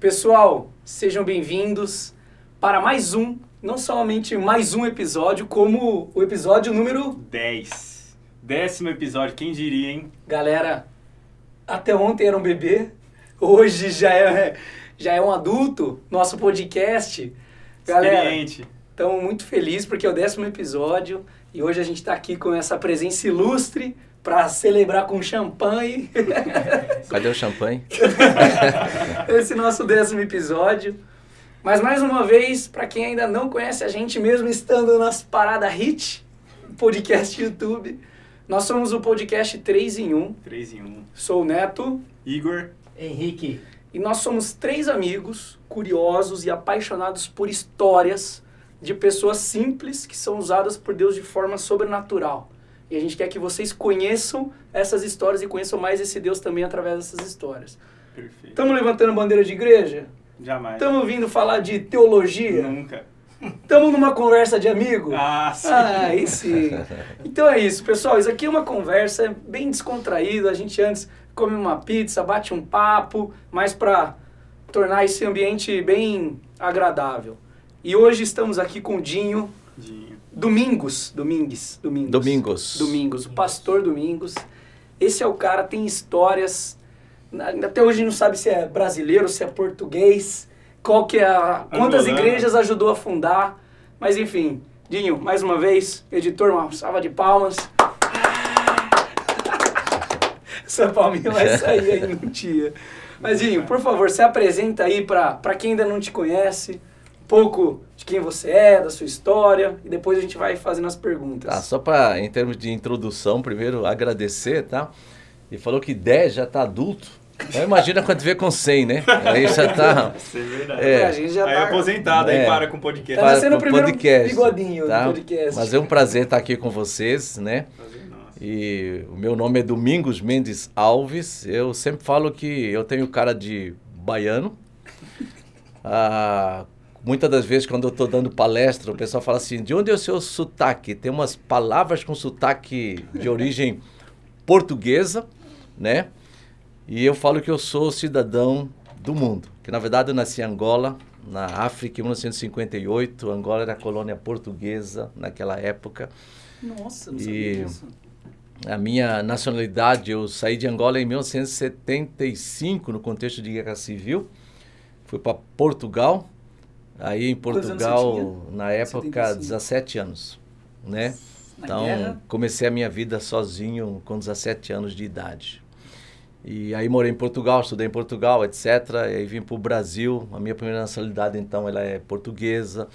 Pessoal, sejam bem-vindos para mais um, não somente mais um episódio, como o episódio número 10. Décimo episódio, quem diria, hein? Galera, até ontem era um bebê, hoje já é, já é um adulto, nosso podcast. Galera, Experiente. estamos muito felizes porque é o décimo episódio e hoje a gente está aqui com essa presença ilustre para celebrar com champanhe Cadê o champanhe? esse nosso décimo episódio. Mas mais uma vez, para quem ainda não conhece a gente, mesmo estando nas paradas hit, podcast YouTube, nós somos o podcast 3 em 1. 3 em 1. Sou o Neto Igor, Henrique. e nós somos três amigos curiosos e apaixonados por histórias de pessoas simples que são usadas por Deus de forma sobrenatural. E a gente quer que vocês conheçam essas histórias e conheçam mais esse Deus também através dessas histórias. perfeito. Estamos levantando bandeira de igreja? Jamais. Estamos vindo falar de teologia? Nunca. Estamos numa conversa de amigo? Ah, sim. Ah, aí sim. Então é isso, pessoal. Isso aqui é uma conversa bem descontraída. A gente antes come uma pizza, bate um papo, mas para tornar esse ambiente bem agradável. E hoje estamos aqui com o Dinho Dinho. Domingos. Domingos. Domingos. Domingos. Domingos. O pastor Domingos. Esse é o cara, tem histórias. Até hoje não sabe se é brasileiro, se é português. Qual que é a. Quantas Angolano. igrejas ajudou a fundar. Mas enfim, Dinho, mais uma vez, editor, uma salva de palmas. Essa palminha vai sair aí no dia. Mas, Dinho, por favor, se apresenta aí para quem ainda não te conhece, um pouco de quem você é, da sua história, e depois a gente vai fazendo as perguntas. Tá, só para, em termos de introdução, primeiro agradecer, tá? E falou que 10 já tá adulto. Então imagina quando vê com 100, né? Aí já tá... Isso é verdade. É. a gente já aí tá, aposentado, aí É. para com o podcast. Tá nascendo o primeiro podcast, bigodinho tá? do podcast. Mas é um prazer estar aqui com vocês, né? Prazer. E o meu nome é Domingos Mendes Alves. Eu sempre falo que eu tenho cara de baiano. Ah, muitas das vezes, quando eu estou dando palestra, o pessoal fala assim: de onde é o seu sotaque? Tem umas palavras com sotaque de origem portuguesa, né? E eu falo que eu sou cidadão do mundo. Que na verdade eu nasci em Angola, na África, em 1958. Angola era colônia portuguesa naquela época. Nossa, não E- sabia disso. A minha nacionalidade, eu saí de Angola em 1975, no contexto de guerra civil. Fui para Portugal. Aí em Portugal, na época, 75. 17 anos. Né? Na Então, guerra? comecei a minha vida sozinho com 17 anos de idade. E aí morei em Portugal, estudei em Portugal, etc. E aí vim para o Brasil. A minha primeira nacionalidade, então, ela é portuguesa.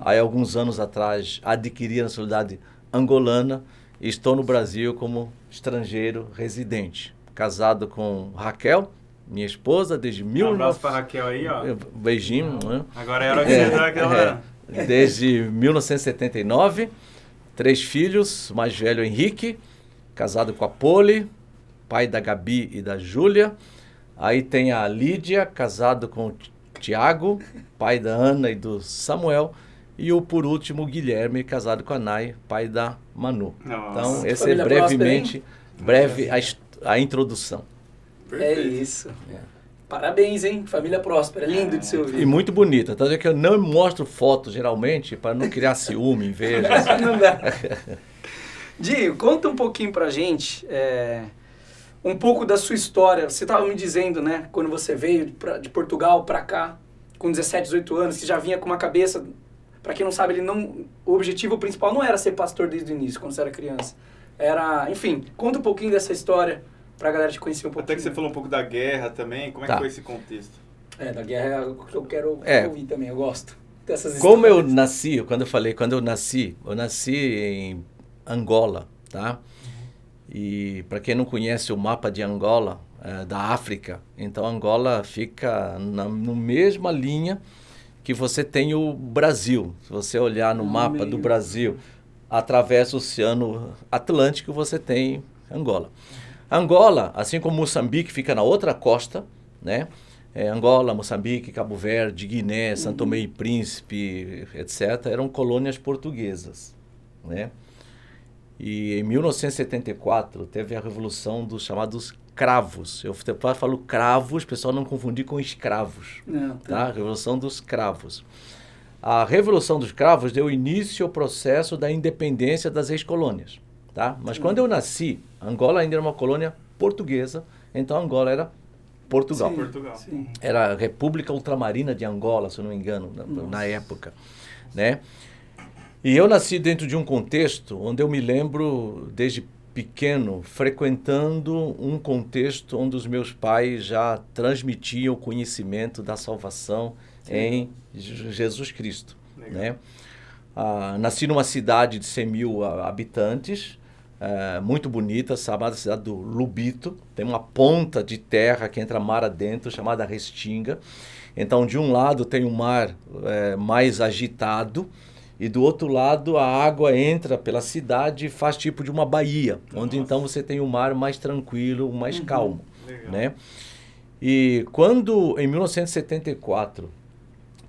Aí, alguns anos atrás, adquiri a nacionalidade angolana. E estou no Brasil como estrangeiro residente. Casado com Raquel, minha esposa, desde Um mil... abraço pra Raquel aí, ó. Beijinho, né? Agora é hora que você dá aquela... É, desde 1979, três filhos, o mais velho Henrique, casado com a Poli, pai da Gabi e da Júlia. Aí tem a Lídia, casado com o Tiago, pai da Ana e do Samuel. E o, por último, o Guilherme, casado com a Nai, pai da Manu. Nossa. Então, esse é brevemente, próspera, breve a, a introdução. É Perfeito. isso. Parabéns, hein? Família próspera. Lindo de se ouvir. E muito bonita. Tanto é que eu não mostro foto, geralmente, para não criar ciúme, inveja. assim. Não dá. Dinho, conta um pouquinho pra gente, é, um pouco da sua história. Você estava me dizendo, né, quando você veio de, pra- de Portugal pra cá, com 17, 18 anos, que já vinha com uma cabeça. Pra quem não sabe, ele não, o objetivo principal não era ser pastor desde o início, quando você era criança. Era, enfim, conta um pouquinho dessa história pra galera te conhecer um pouquinho. Até que você falou um pouco da guerra também, como é Tá. que foi esse contexto? É, da guerra é algo que eu quero É. ouvir também, eu gosto dessas Como eu nasci, quando eu falei, quando eu nasci, eu nasci em Angola, tá? E para quem não conhece o mapa de Angola, eh, da África, então Angola fica na no mesma linha que você tem o Brasil. Se você olhar no No mapa do meio. Brasil, através do Oceano Atlântico, você tem Angola. Angola, assim como Moçambique fica na outra costa, né? É, Angola, Moçambique, Cabo Verde, Guiné, São Tomé e Príncipe, etc., eram colônias portuguesas, né? E em 1974 teve a revolução dos chamados cravos. Eu falo cravos, pessoal não confundir com escravos. Não, tá? tá? Revolução dos Cravos. A Revolução dos Cravos deu início ao processo da independência das ex-colônias. Tá? Mas quando eu nasci, Angola ainda era uma colônia portuguesa, então Angola era Portugal. Sim, Portugal. Sim. Era a República Ultramarina de Angola, se eu não me engano, na, na época. Né? E eu nasci dentro de um contexto onde eu me lembro, desde pequeno, frequentando um contexto onde os meus pais já transmitiam o conhecimento da salvação Sim. em Jesus Cristo. Né? Ah, nasci numa cidade de 100 mil habitantes, é, muito bonita, chamada cidade do Lubito. Tem uma ponta de terra que entra mar adentro, chamada Restinga. Então, de um lado tem o um mar é, mais agitado, e do outro lado a água entra pela cidade e faz tipo de uma baía, Nossa. onde então você tem o um mar mais tranquilo, mais uhum. calmo, Legal. né? E quando em 1974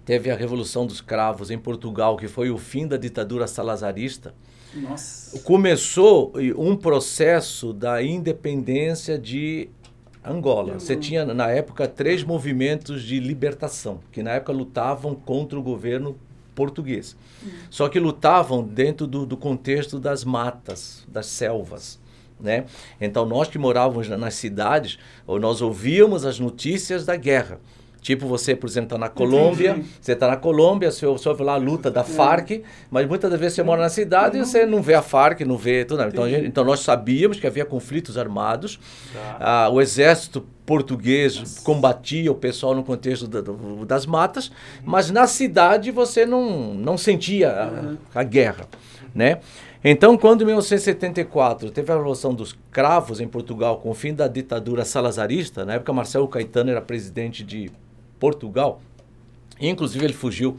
teve a Revolução dos Cravos em Portugal, que foi o fim da ditadura salazarista, Nossa. começou um processo da independência de Angola. Você tinha na época três movimentos de libertação, que na época lutavam contra o governo português. Uhum. Só que lutavam dentro do, do, contexto das matas, das selvas. Né? Então, nós que morávamos nas cidades, nós ouvíamos as notícias da guerra. Tipo, você, por exemplo, está na Colômbia, Entendi. você está na Colômbia, você ouve lá a luta da é. Farc, mas muitas das vezes você mora na cidade e você não vê a Farc, não vê tudo. Então, gente, então nós sabíamos que havia conflitos armados, tá. ah, o exército português Nossa. combatia o pessoal no contexto da, das matas, mas na cidade você não, não sentia a, a guerra, né? Então, quando em 1974 teve a Revolução dos Cravos em Portugal, com o fim da ditadura salazarista, na época Marcelo Caetano era presidente de Portugal. Inclusive, ele fugiu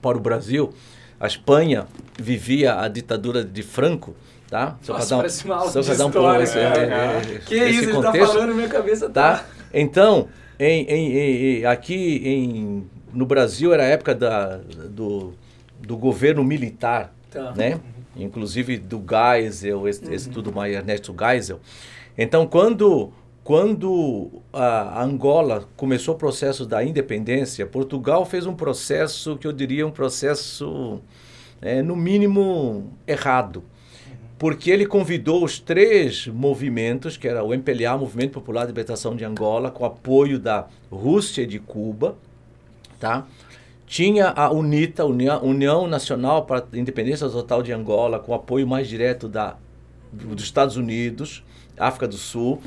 para o Brasil. A Espanha vivia a ditadura de Franco. Tá? Só para dar, um, só dar um pouco esse, é, é, que esse isso, contexto, ele tá falando, minha cabeça tá... tá? Então, em, em, em, aqui em, no Brasil era a época da, do, do governo militar, tá. né? Inclusive do Geisel, esse, uhum. esse tudo mais Ernesto Geisel. Então, quando quando a Angola começou o processo da independência, Portugal fez um processo que eu diria um processo, é, no mínimo, errado. Porque ele convidou os três movimentos, que era o MPLA, Movimento Popular de Libertação de Angola, com apoio da Rússia e de Cuba, tá? Tinha a UNITA, União Nacional para a Independência Total de Angola, com apoio mais direto da, dos Estados Unidos, África do Sul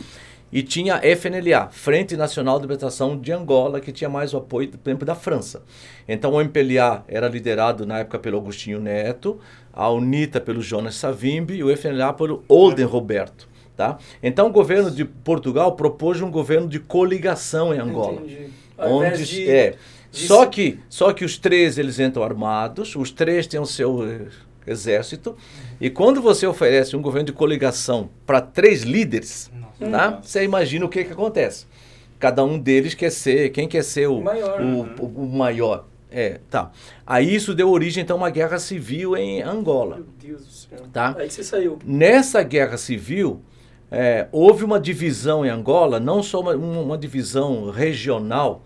e tinha a FNLA, Frente Nacional de Libertação de Angola, que tinha mais o apoio, por exemplo, da França. Então o MPLA era liderado na época pelo Agostinho Neto, a UNITA pelo Jonas Savimbi e o FNLA pelo Olden Roberto. Tá? Então o governo de Portugal propôs um governo de coligação em Angola. Entendi. onde de, é, de... só que só que os três eles entram armados, os três têm o seu eh, exército e quando você oferece um governo de coligação para três líderes, Tá? Você imagina o que, que acontece. Cada um deles quer ser, quem quer ser o, maior, o, né? o, o maior. É, tá. Aí isso deu origem então a uma guerra civil em Angola. Meu Deus do céu. Tá? Aí você saiu. Nessa guerra civil, é, houve uma divisão em Angola, não só uma, uma, divisão regional,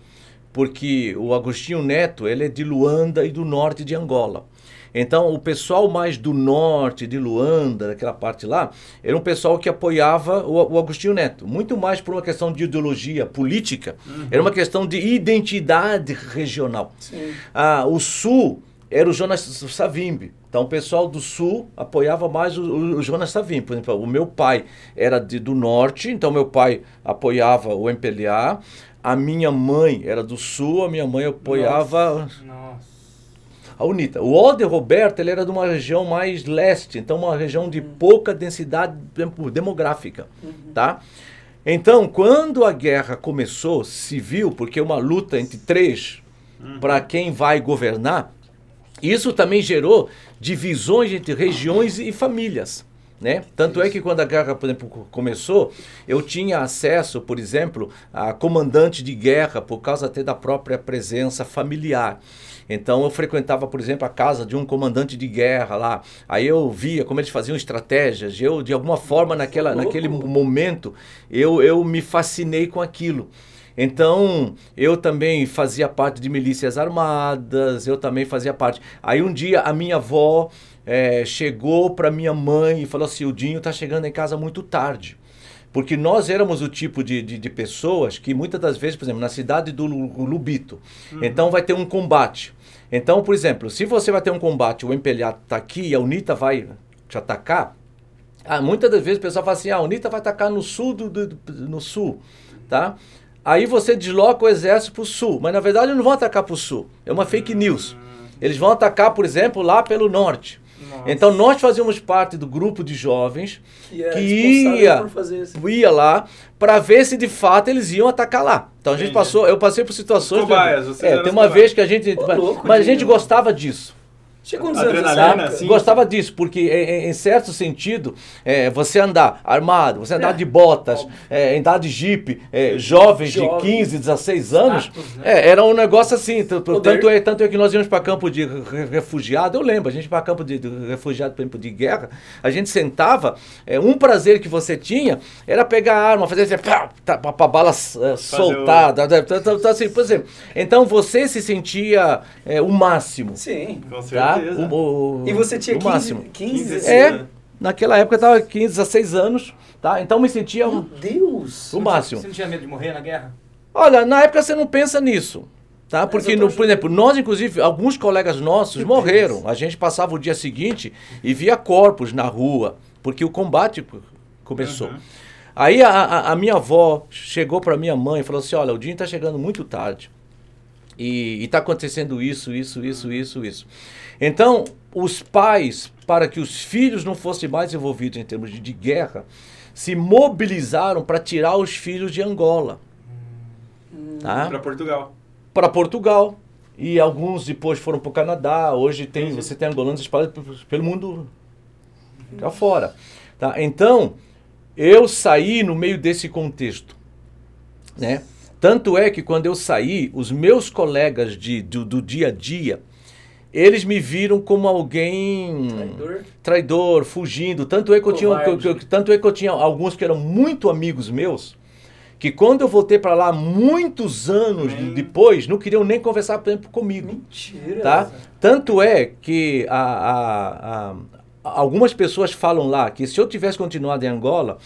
porque o Agostinho Neto ele é de Luanda e do norte de Angola. Então, o pessoal mais do norte, de Luanda, daquela parte lá, era um pessoal que apoiava o, o Agostinho Neto. Muito mais por uma questão de ideologia política, uhum. era uma questão de identidade regional. Ah, o sul era o Jonas Savimbi. Então, o pessoal do sul apoiava mais o, o Jonas Savimbi. Por exemplo, o meu pai era de, do norte, então meu pai apoiava o MPLA. A minha mãe era do sul, a minha mãe apoiava... Nossa. Nossa a UNITA. O Alder Roberto ele era de uma região mais leste, então uma região de pouca densidade demográfica, uhum. tá? Então, quando a guerra começou civil, porque é uma luta entre três uhum. para quem vai governar, isso também gerou divisões entre regiões e famílias. Né? Tanto é que quando a guerra, por exemplo, começou, eu tinha acesso, por exemplo, a comandante de guerra por causa até da própria presença familiar. Então eu frequentava, por exemplo, a casa de um comandante de guerra lá. Aí eu via como eles faziam estratégias. Eu, de alguma forma, naquela, naquele momento, eu, eu me fascinei com aquilo. Então, eu também fazia parte de milícias armadas, eu também fazia parte. Aí um dia a minha avó é, chegou para minha mãe e falou assim: o Dinho está chegando em casa muito tarde. Porque nós éramos o tipo de, de, de, pessoas que muitas das vezes, por exemplo, na cidade do Lubito, uhum. então vai ter um combate. Então, por exemplo, se você vai ter um combate, o empelhado está aqui e a UNITA vai te atacar, ah, muitas das vezes o pessoal fala assim, ah, a UNITA vai atacar no sul, do, do no sul, tá? Aí você desloca o exército para o sul, mas na verdade eles não vão atacar para o sul, é uma fake news. Eles vão atacar, por exemplo, lá pelo norte. Nossa. Então nós fazíamos parte do grupo de jovens que, que ia, ia lá para ver se de fato eles iam atacar lá. Então a gente passou, eu passei por situações. Cobaias, é, tem uma vez que a gente, louco, mas a gente gostava disso. Tinha quantos anos? Assim? Gostava disso, porque em, em certo sentido, é, você andar armado, você andar é. de botas, é, andar de jipe, é, jovens de 15, 16 anos, né? é, era um negócio assim. Tanto é, tanto é que nós íamos para campo de refugiado, eu lembro, a gente para campo de, de refugiado, por exemplo, de guerra, a gente sentava, é, um prazer que você tinha era pegar a arma, fazer assim, pá, tá, bala é, soltada. O... Então, então, assim, por exemplo, então você se sentia o máximo. Sim, com certeza. Tá? O, o, e você tinha 15, máximo. 15, 15 É, naquela época eu tava 15, 16 anos, tá? Então me sentia Meu Deus! O máximo. Você não tinha medo de morrer na guerra? Olha, na época você não pensa nisso. Tá? Porque, no, por exemplo, nós, inclusive, alguns colegas nossos morreram. A gente passava o dia seguinte e via corpos na rua, porque o combate começou. Uhum. Aí a, a, a, minha avó chegou para minha mãe e falou assim: Olha, o dia está chegando muito tarde. E está acontecendo isso, isso, isso, isso, isso. Então, os pais, para que os filhos não fossem mais envolvidos em termos de, de guerra, se mobilizaram para tirar os filhos de Angola. Hum. Tá? Para Portugal. Para Portugal. E alguns depois foram para o Canadá. Hoje tem, você tem angolanos espalhados pelo mundo cá fora. Tá? Então, eu saí no meio desse contexto. Né? Tanto é que quando eu saí, os meus colegas de, do, do dia a dia, eles me viram como alguém traidor, traidor fugindo. Tanto é que eu tinha, que, tanto é que eu tinha alguns que eram muito amigos meus, que quando eu voltei para lá muitos anos depois, não queriam nem conversar por exemplo, comigo. Mentira. Tá? Tanto é que a, a, a, algumas pessoas falam lá que se eu tivesse continuado em Angola,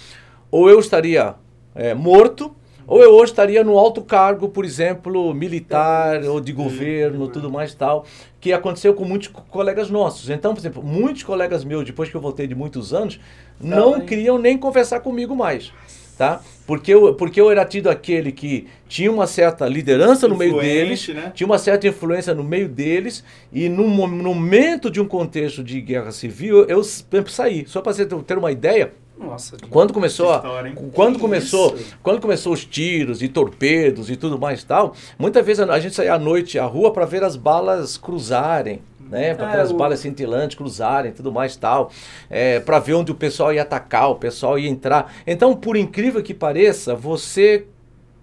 ou eu estaria é, morto ou eu hoje estaria no alto cargo, por exemplo, militar ou de governo, tudo mais tal, que aconteceu com muitos colegas nossos. Então, por exemplo, muitos colegas meus, depois que eu voltei de muitos anos, não queriam nem conversar comigo mais. Tá? Porque, eu, porque eu era tido aquele que tinha uma certa liderança no meio deles, né? tinha uma certa influência no meio deles, e no, no momento de um contexto de guerra civil, eu, eu saí. Só para você ter uma ideia, nossa, quando começou, história, quando começou, isso? quando começou os tiros e torpedos e tudo mais tal, muitas vezes a gente saía à noite à rua para ver as balas cruzarem, né, para ver as o... balas cintilantes cruzarem, tudo mais tal, é, para ver onde o pessoal ia atacar, o pessoal ia entrar. Então, por incrível que pareça, você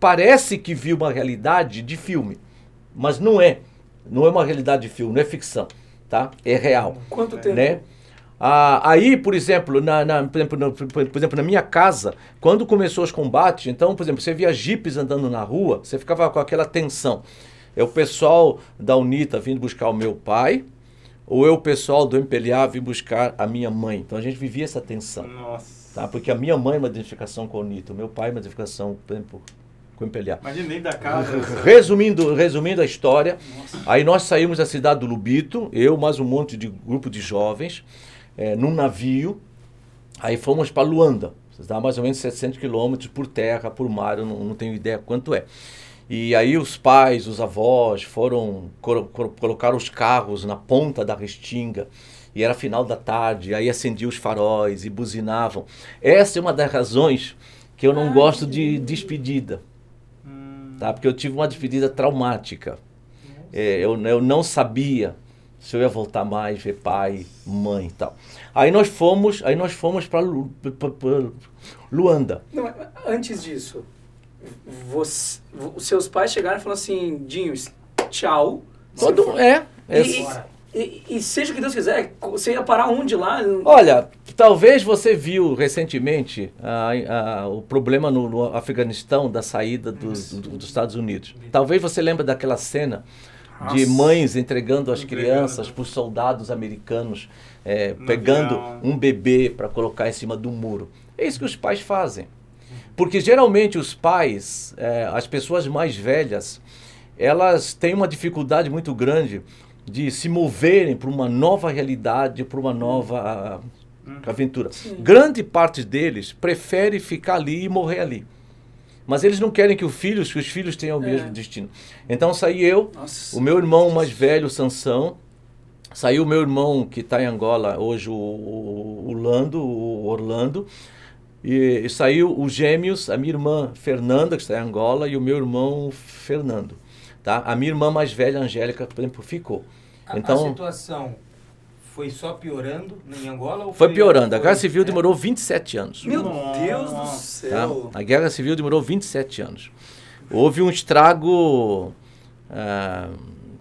parece que viu uma realidade de filme, mas não é. Não é uma realidade de filme, não é ficção, tá? É real. Quanto tempo? Né? Ah, aí, por exemplo, na, na por, exemplo, por exemplo, na minha casa, quando começou os combates, então, por exemplo, você via jipes andando na rua, você ficava com aquela tensão. É o pessoal da UNITA vindo buscar o meu pai, ou é o pessoal do MPLA vir buscar a minha mãe. Então a gente vivia essa tensão. Nossa. Tá? Porque a minha mãe é uma identificação com a UNITA, o meu pai é uma identificação, por exemplo, com o MPLA. Imagina nem da casa. Resumindo, resumindo a história, Nossa. aí nós saímos da cidade do Lubito, eu mais um monte de grupo de jovens, é, num navio. Aí fomos para Luanda. Dá mais ou menos 700 quilômetros por terra, por mar, eu não, não, tenho ideia quanto é. E aí os pais, os avós foram colocar os carros na ponta da restinga. E era final da tarde, aí acendiam os faróis e buzinavam. Essa é uma das razões que eu não Ai, gosto de despedida. Hum. Tá? Porque eu tive uma despedida traumática. É, eu, eu não sabia se eu ia voltar mais, ver pai, mãe e tal. Aí nós fomos, aí nós fomos para Lu, Luanda. Não, antes disso, você, os seus pais chegaram e falaram assim, Dinho, tchau. Todo, é, é. E, e, e, seja o que Deus quiser, você ia parar onde lá? Olha, talvez você viu recentemente o problema no, no, Afeganistão da saída dos, do, dos Estados Unidos. Talvez você lembre daquela cena Nossa. de mães entregando as crianças para os soldados americanos, é, pegando um bebê para colocar em cima do muro. É isso que os pais fazem. Porque geralmente os pais, é, as pessoas mais velhas, elas têm uma dificuldade muito grande de se moverem para uma nova realidade, para uma nova hum. aventura. Sim. Grande parte deles prefere ficar ali e morrer ali. Mas eles não querem que, o filho, que os filhos tenham o mesmo é. destino. Então saí eu, Nossa. o meu irmão mais velho, Sansão, saiu o meu irmão que está em Angola hoje, o, o, o Lando, o Orlando, e, e, saiu os gêmeos, a minha irmã Fernanda, que está em Angola, e o meu irmão Fernando. Tá? A minha irmã mais velha, Angélica, por exemplo, ficou. Então, a situação foi só piorando em Angola? Ou foi, foi piorando. A Guerra Civil é. demorou 27 anos. Meu Deus do céu! Tá? A Guerra Civil demorou 27 anos. Houve um estrago uh,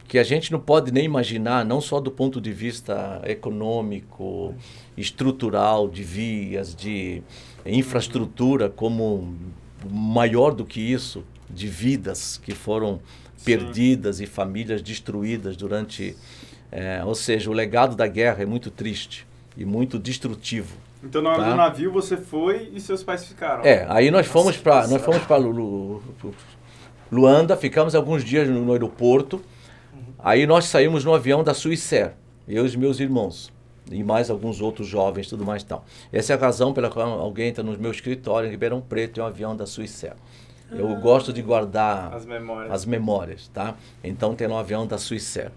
que a gente não pode nem imaginar, não só do ponto de vista econômico, estrutural, de vias, de infraestrutura, como maior do que isso, de vidas que foram perdidas Sim. e famílias destruídas durante. É, ou seja, o legado da guerra é muito triste e muito destrutivo. Então na hora tá? do navio você foi e seus pais ficaram. É, aí nós fomos para nós fomos para Lu, Lu, Luanda, ficamos alguns dias no, no aeroporto. Uhum. Aí nós saímos no avião da Suíça, eu e os meus irmãos e mais alguns outros jovens, tudo mais tal. Essa é a razão pela qual alguém entra no meu escritório em Ribeirão Preto em um avião da Suíça. Eu ah. gosto de guardar as memórias. as memórias, tá? Então tem um avião da Suíça.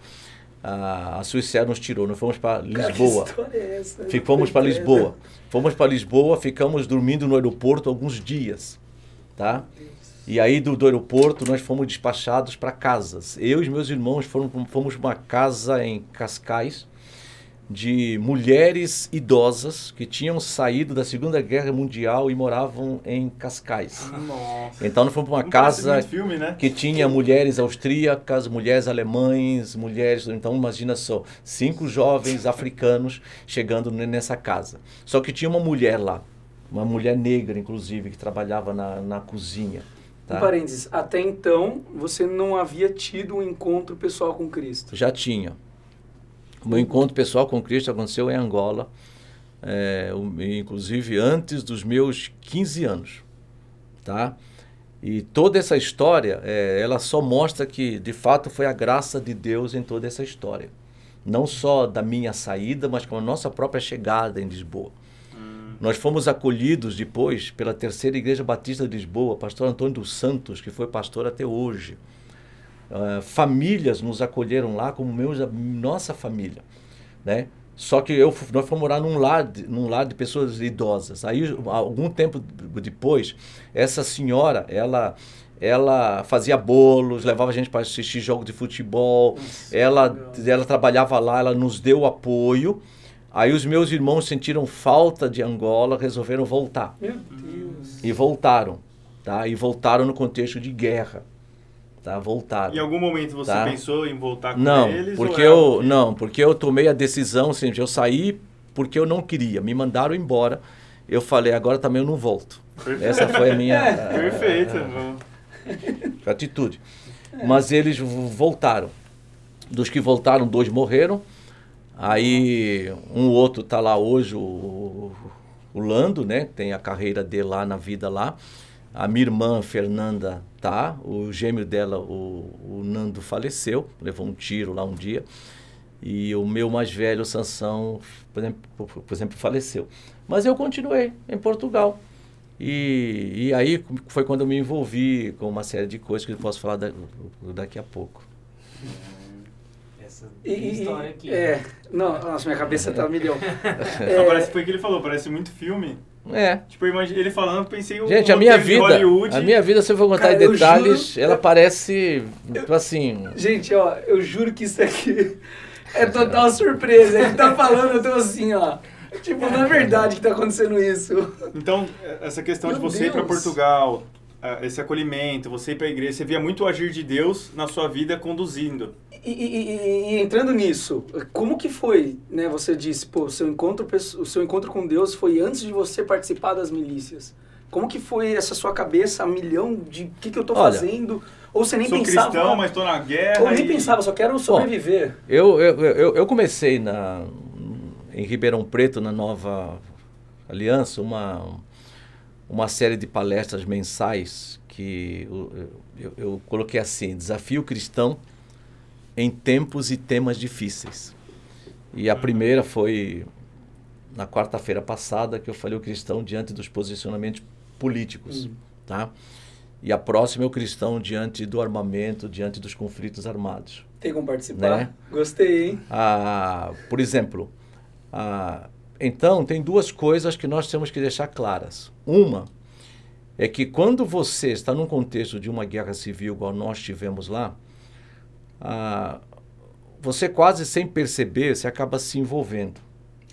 A Suíça nos tirou, nós fomos para Lisboa. Cara, é essa? Fomos para Lisboa. Fomos para Lisboa, ficamos dormindo no aeroporto alguns dias, tá? E aí do, do aeroporto nós fomos despachados para casas. Eu e meus irmãos foram, fomos para uma casa em Cascais, de mulheres idosas que tinham saído da Segunda Guerra Mundial e moravam em Cascais. Nossa. Então nós fomos para uma casa filme, né? que tinha mulheres austríacas, mulheres alemães, mulheres. Então imagina só, cinco jovens africanos chegando nessa casa. Só que tinha uma mulher lá, uma mulher negra, inclusive, que trabalhava na, na cozinha. Tá? Um parênteses, até então você não havia tido um encontro pessoal com Cristo? Já tinha. O meu encontro pessoal com Cristo aconteceu em Angola, é, inclusive antes dos meus 15 anos, tá? E toda essa história, é, ela só mostra que, de fato, foi a graça de Deus em toda essa história. Não só da minha saída, mas com a nossa própria chegada em Lisboa. Hum. Nós fomos acolhidos depois pela Terceira Igreja Batista de Lisboa, pastor Antônio dos Santos, que foi pastor até hoje. Uh, famílias nos acolheram lá como meus, nossa família, né? Só que eu, nós fomos morar num lar, num lar de pessoas idosas. Aí, algum tempo depois, essa senhora, ela ela fazia bolos, levava a gente para assistir jogo de futebol. Nossa, ela, ela trabalhava lá, ela nos deu apoio. Aí os meus irmãos sentiram falta de Angola, resolveram voltar. Meu Deus. E voltaram, tá? E voltaram no contexto de guerra tá? Voltaram. Em algum momento você tá? pensou em voltar com não, eles? Porque é eu, que... Não, porque eu tomei a decisão, assim, eu saí porque eu não queria. Me mandaram embora. Eu falei, agora também eu não volto. Perfeito. Essa foi a minha... a, Perfeito. A, a atitude. Mas eles voltaram. Dos que voltaram, dois morreram. Aí um outro está lá hoje, o, o Lando, né? Tem a carreira dele lá na vida lá. A minha irmã Fernanda tá, o gêmeo dela, o, o Nando, faleceu, levou um tiro lá um dia. E o meu mais velho, Sansão, por exemplo, por exemplo, faleceu. Mas eu continuei em Portugal. E, e aí foi quando eu me envolvi com uma série de coisas que eu posso falar da, daqui a pouco. Essa e, história aqui. É, não, nossa, minha cabeça tá milhão. é, parece foi o que ele falou, parece muito filme. É. Tipo, ele falando, pensei Gente, um a minha vida, a minha vida, se eu for contar Cara, em detalhes, juro, ela eu, parece, tipo assim... Gente, ó, eu juro que isso aqui... É total surpresa. Ele tá falando, eu tô assim, ó. Tipo, não é verdade que tá acontecendo isso. Então, essa questão Meu de você Deus. ir para Portugal, esse acolhimento, você ir para a igreja, você via muito o agir de Deus na sua vida conduzindo. E, e- e- entrando nisso, como que foi, né? Você disse, pô, o seu encontro, o seu encontro com Deus foi antes de você participar das milícias. Como que foi essa sua cabeça, a milhão de o que, que eu tô Olha, fazendo? Ou você nem Sou pensava? cristão, mas estou na guerra. Ou nem e- pensava, só quero sobreviver. Eu, eu, eu, eu comecei na, em Ribeirão Preto, na Nova Aliança, uma, uma série de palestras mensais que eu, eu, eu coloquei assim, Desafio Cristão em Tempos e Temas Difíceis. E a primeira foi na quarta-feira passada, que eu falei o cristão diante dos posicionamentos políticos, tá? E a próxima é o cristão diante do armamento, diante dos conflitos armados. Tem como participar? Né? Gostei, hein? Ah, por exemplo, ah, então tem duas coisas que nós temos que deixar claras. Uma é que quando você está num contexto de uma guerra civil, igual nós tivemos lá, ah, você quase sem perceber, você acaba se envolvendo,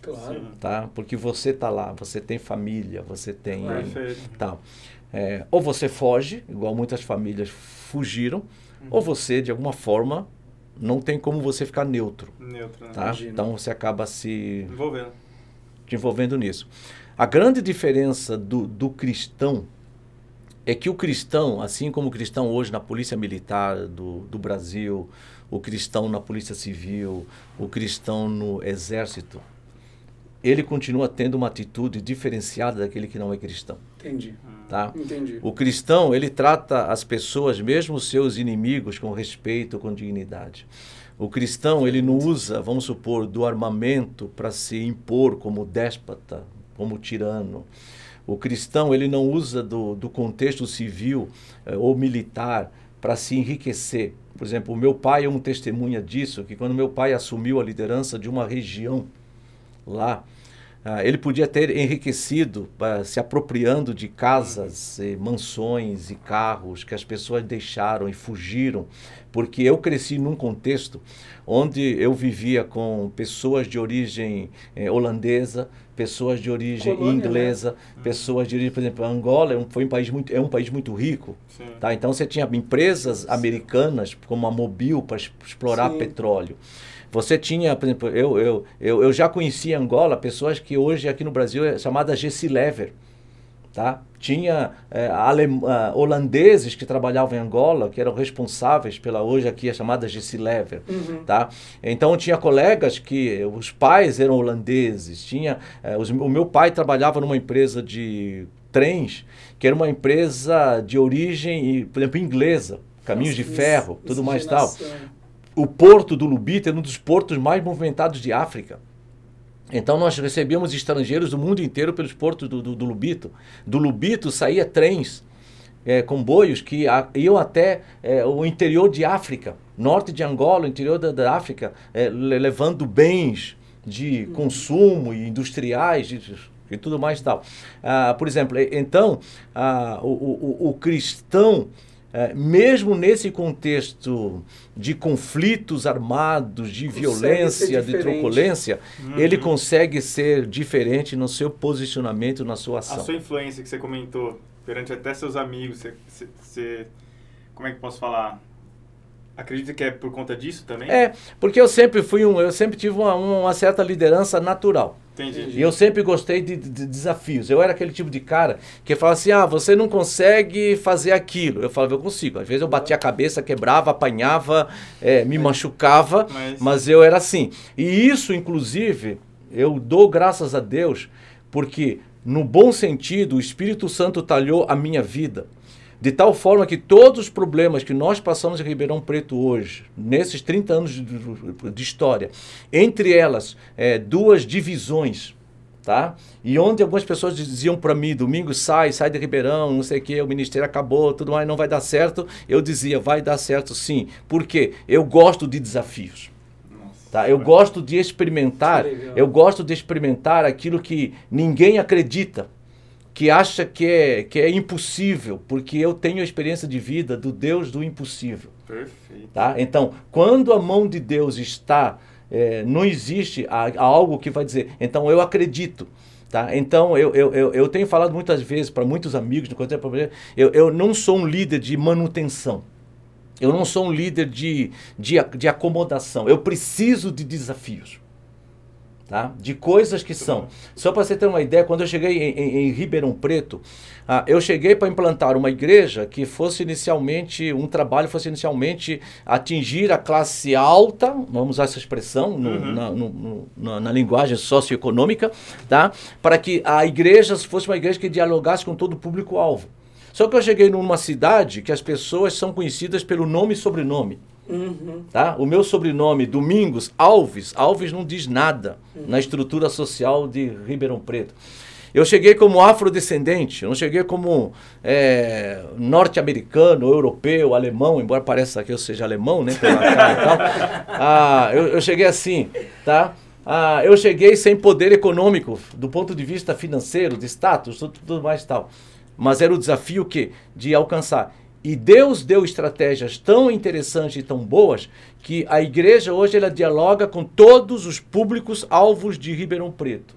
Claro. Tá? Porque você está lá, você tem família, você tem Perfeito. tal. É, ou você foge, igual muitas famílias fugiram, ou você, de alguma forma, não tem como você ficar neutro. Neutro, né? Tá? Então você acaba se Envolvendo. Te envolvendo nisso. A grande diferença do, do cristão é que o cristão, assim como o cristão hoje na Polícia Militar do, do Brasil, o cristão na Polícia Civil, o cristão no Exército, ele continua tendo uma atitude diferenciada daquele que não é cristão. Entendi. Tá? Entendi. O cristão, ele trata as pessoas, mesmo seus inimigos, com respeito, com dignidade. O cristão, ele não usa, vamos supor, do armamento para se impor como déspota, como tirano. O cristão, ele não usa do, do contexto civil eh, ou militar para se enriquecer. Por exemplo, o meu pai é um testemunha disso, que quando meu pai assumiu a liderança de uma região lá, ah, ele podia ter enriquecido ah, se apropriando de casas, eh, mansões e carros que as pessoas deixaram e fugiram, porque eu cresci num contexto onde eu vivia com pessoas de origem eh, holandesa, pessoas de origem Colônia, né? inglesa, pessoas de origem, por exemplo, Angola é um, foi um país muito, é um país muito rico, Sim. Tá? Então você tinha empresas americanas como a Mobil para explorar Sim. petróleo. Você tinha, por exemplo, eu, eu, eu, eu já conheci em Angola pessoas que hoje aqui no Brasil é chamada Gessilever. Tá? Tinha é, alem- ah, holandeses que trabalhavam em Angola, que eram responsáveis pela hoje aqui a chamada Gessilever. Uhum. Tá? Então tinha colegas que os pais eram holandeses, tinha eh, os- o meu pai trabalhava numa empresa de trens, que era uma empresa de origem, por exemplo, inglesa, caminhos de Nossa, ferro, mis- tudo mais tal. O porto do Lubito era um dos portos mais movimentados de África. Então nós recebíamos estrangeiros do mundo inteiro pelos portos do, do, do Lubito. Do Lubito saía trens, eh, comboios que a- iam até eh, o interior de África, norte de Angola, interior da, da África, le- levando bens de consumo e industriais e, e tudo mais e tal. Ah, por exemplo, então ah, o, o- o cristão é, mesmo nesse contexto de conflitos armados, de Consegue violência, de truculência, Uhum. ele consegue ser diferente no seu posicionamento, na sua A ação. sua influência que você comentou perante até seus amigos, você, você- você- como é que posso falar? Acredita que é por conta disso também? É, porque eu sempre fui um, eu sempre tive uma, uma certa liderança natural. Entendi. E eu sempre gostei de, de- de desafios. Eu era aquele tipo de cara que falava assim: ah, você não consegue fazer aquilo. Eu falava, eu consigo. Às vezes eu batia a cabeça, quebrava, apanhava, eh, me machucava, Mas- mas eu era assim. E isso, inclusive, eu dou graças a Deus, porque, no bom sentido, o Espírito Santo talhou a minha vida. De tal forma que todos os problemas que nós passamos em Ribeirão Preto hoje, nesses 30 anos de, de história, entre elas, eh, duas divisões, tá? E onde algumas pessoas diziam para mim, domingo sai, sai de Ribeirão, não sei o que, o ministério acabou, tudo mais, não vai dar certo. Eu dizia, vai dar certo sim. Por quê? Eu gosto de desafios. Tá? Eu gosto de experimentar, eu gosto de experimentar aquilo que ninguém acredita, que acha que é, que é impossível, porque eu tenho a experiência de vida do Deus do impossível. Perfeito. Tá? Então, quando a mão de Deus está é, não existe a- algo que vai dizer, então eu acredito. Tá? Então, eu, eu, eu, eu tenho falado muitas vezes para muitos amigos, eu, eu não sou um líder de manutenção. Eu não sou um líder de, de, de acomodação. Eu preciso de desafios. Tá? De coisas que são. Só para você ter uma ideia, quando eu cheguei em, em- em Ribeirão Preto, ah, eu cheguei para implantar uma igreja que fosse inicialmente, um trabalho fosse inicialmente atingir a classe alta, vamos usar essa expressão no- na, no- no- na- na linguagem socioeconômica, tá? para que a igreja fosse uma igreja que dialogasse com todo o público-alvo. Só que eu cheguei numa cidade que as pessoas são conhecidas pelo nome e sobrenome. Uhum. Tá? O meu sobrenome, Domingos Alves, Alves não diz nada na estrutura social de Ribeirão Preto. Eu cheguei como afrodescendente, eu não cheguei como é, norte-americano, europeu, alemão, embora pareça que eu seja alemão, né? Pela cara e tal. Ah, eu, eu cheguei assim, tá? Ah, eu cheguei sem poder econômico, do ponto de vista financeiro, de status, tudo, tudo mais e tal. Mas era o desafio que de alcançar. E Deus deu estratégias tão interessantes e tão boas que a igreja hoje ela dialoga com todos os públicos alvos de Ribeirão Preto.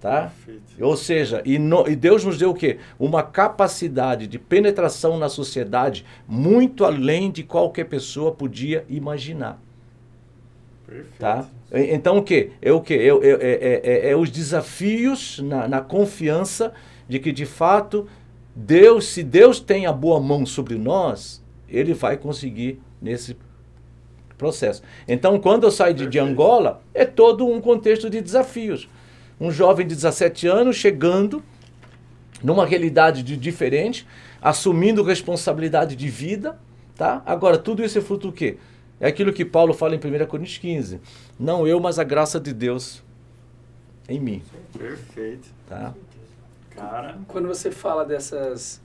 Tá? Perfeito. Ou seja, e, no- e Deus nos deu o quê? Uma capacidade de penetração na sociedade muito além de qualquer pessoa podia imaginar. Perfeito. Tá? Então o que? É o que? É, é, é, é- é os desafios na, na confiança de que de fato Deus, se Deus tem a boa mão sobre nós, Ele vai conseguir nesse processo. Então quando eu saio de, de. Angola, é todo um contexto de desafios. Um jovem de 17 anos chegando numa realidade de diferente, assumindo responsabilidade de vida, tá? Agora, tudo isso é fruto do quê? É aquilo que Paulo fala em 1 Coríntios 15. Não eu, mas a graça de Deus em mim, Perfeito. tá? Cara, Quando você fala dessas.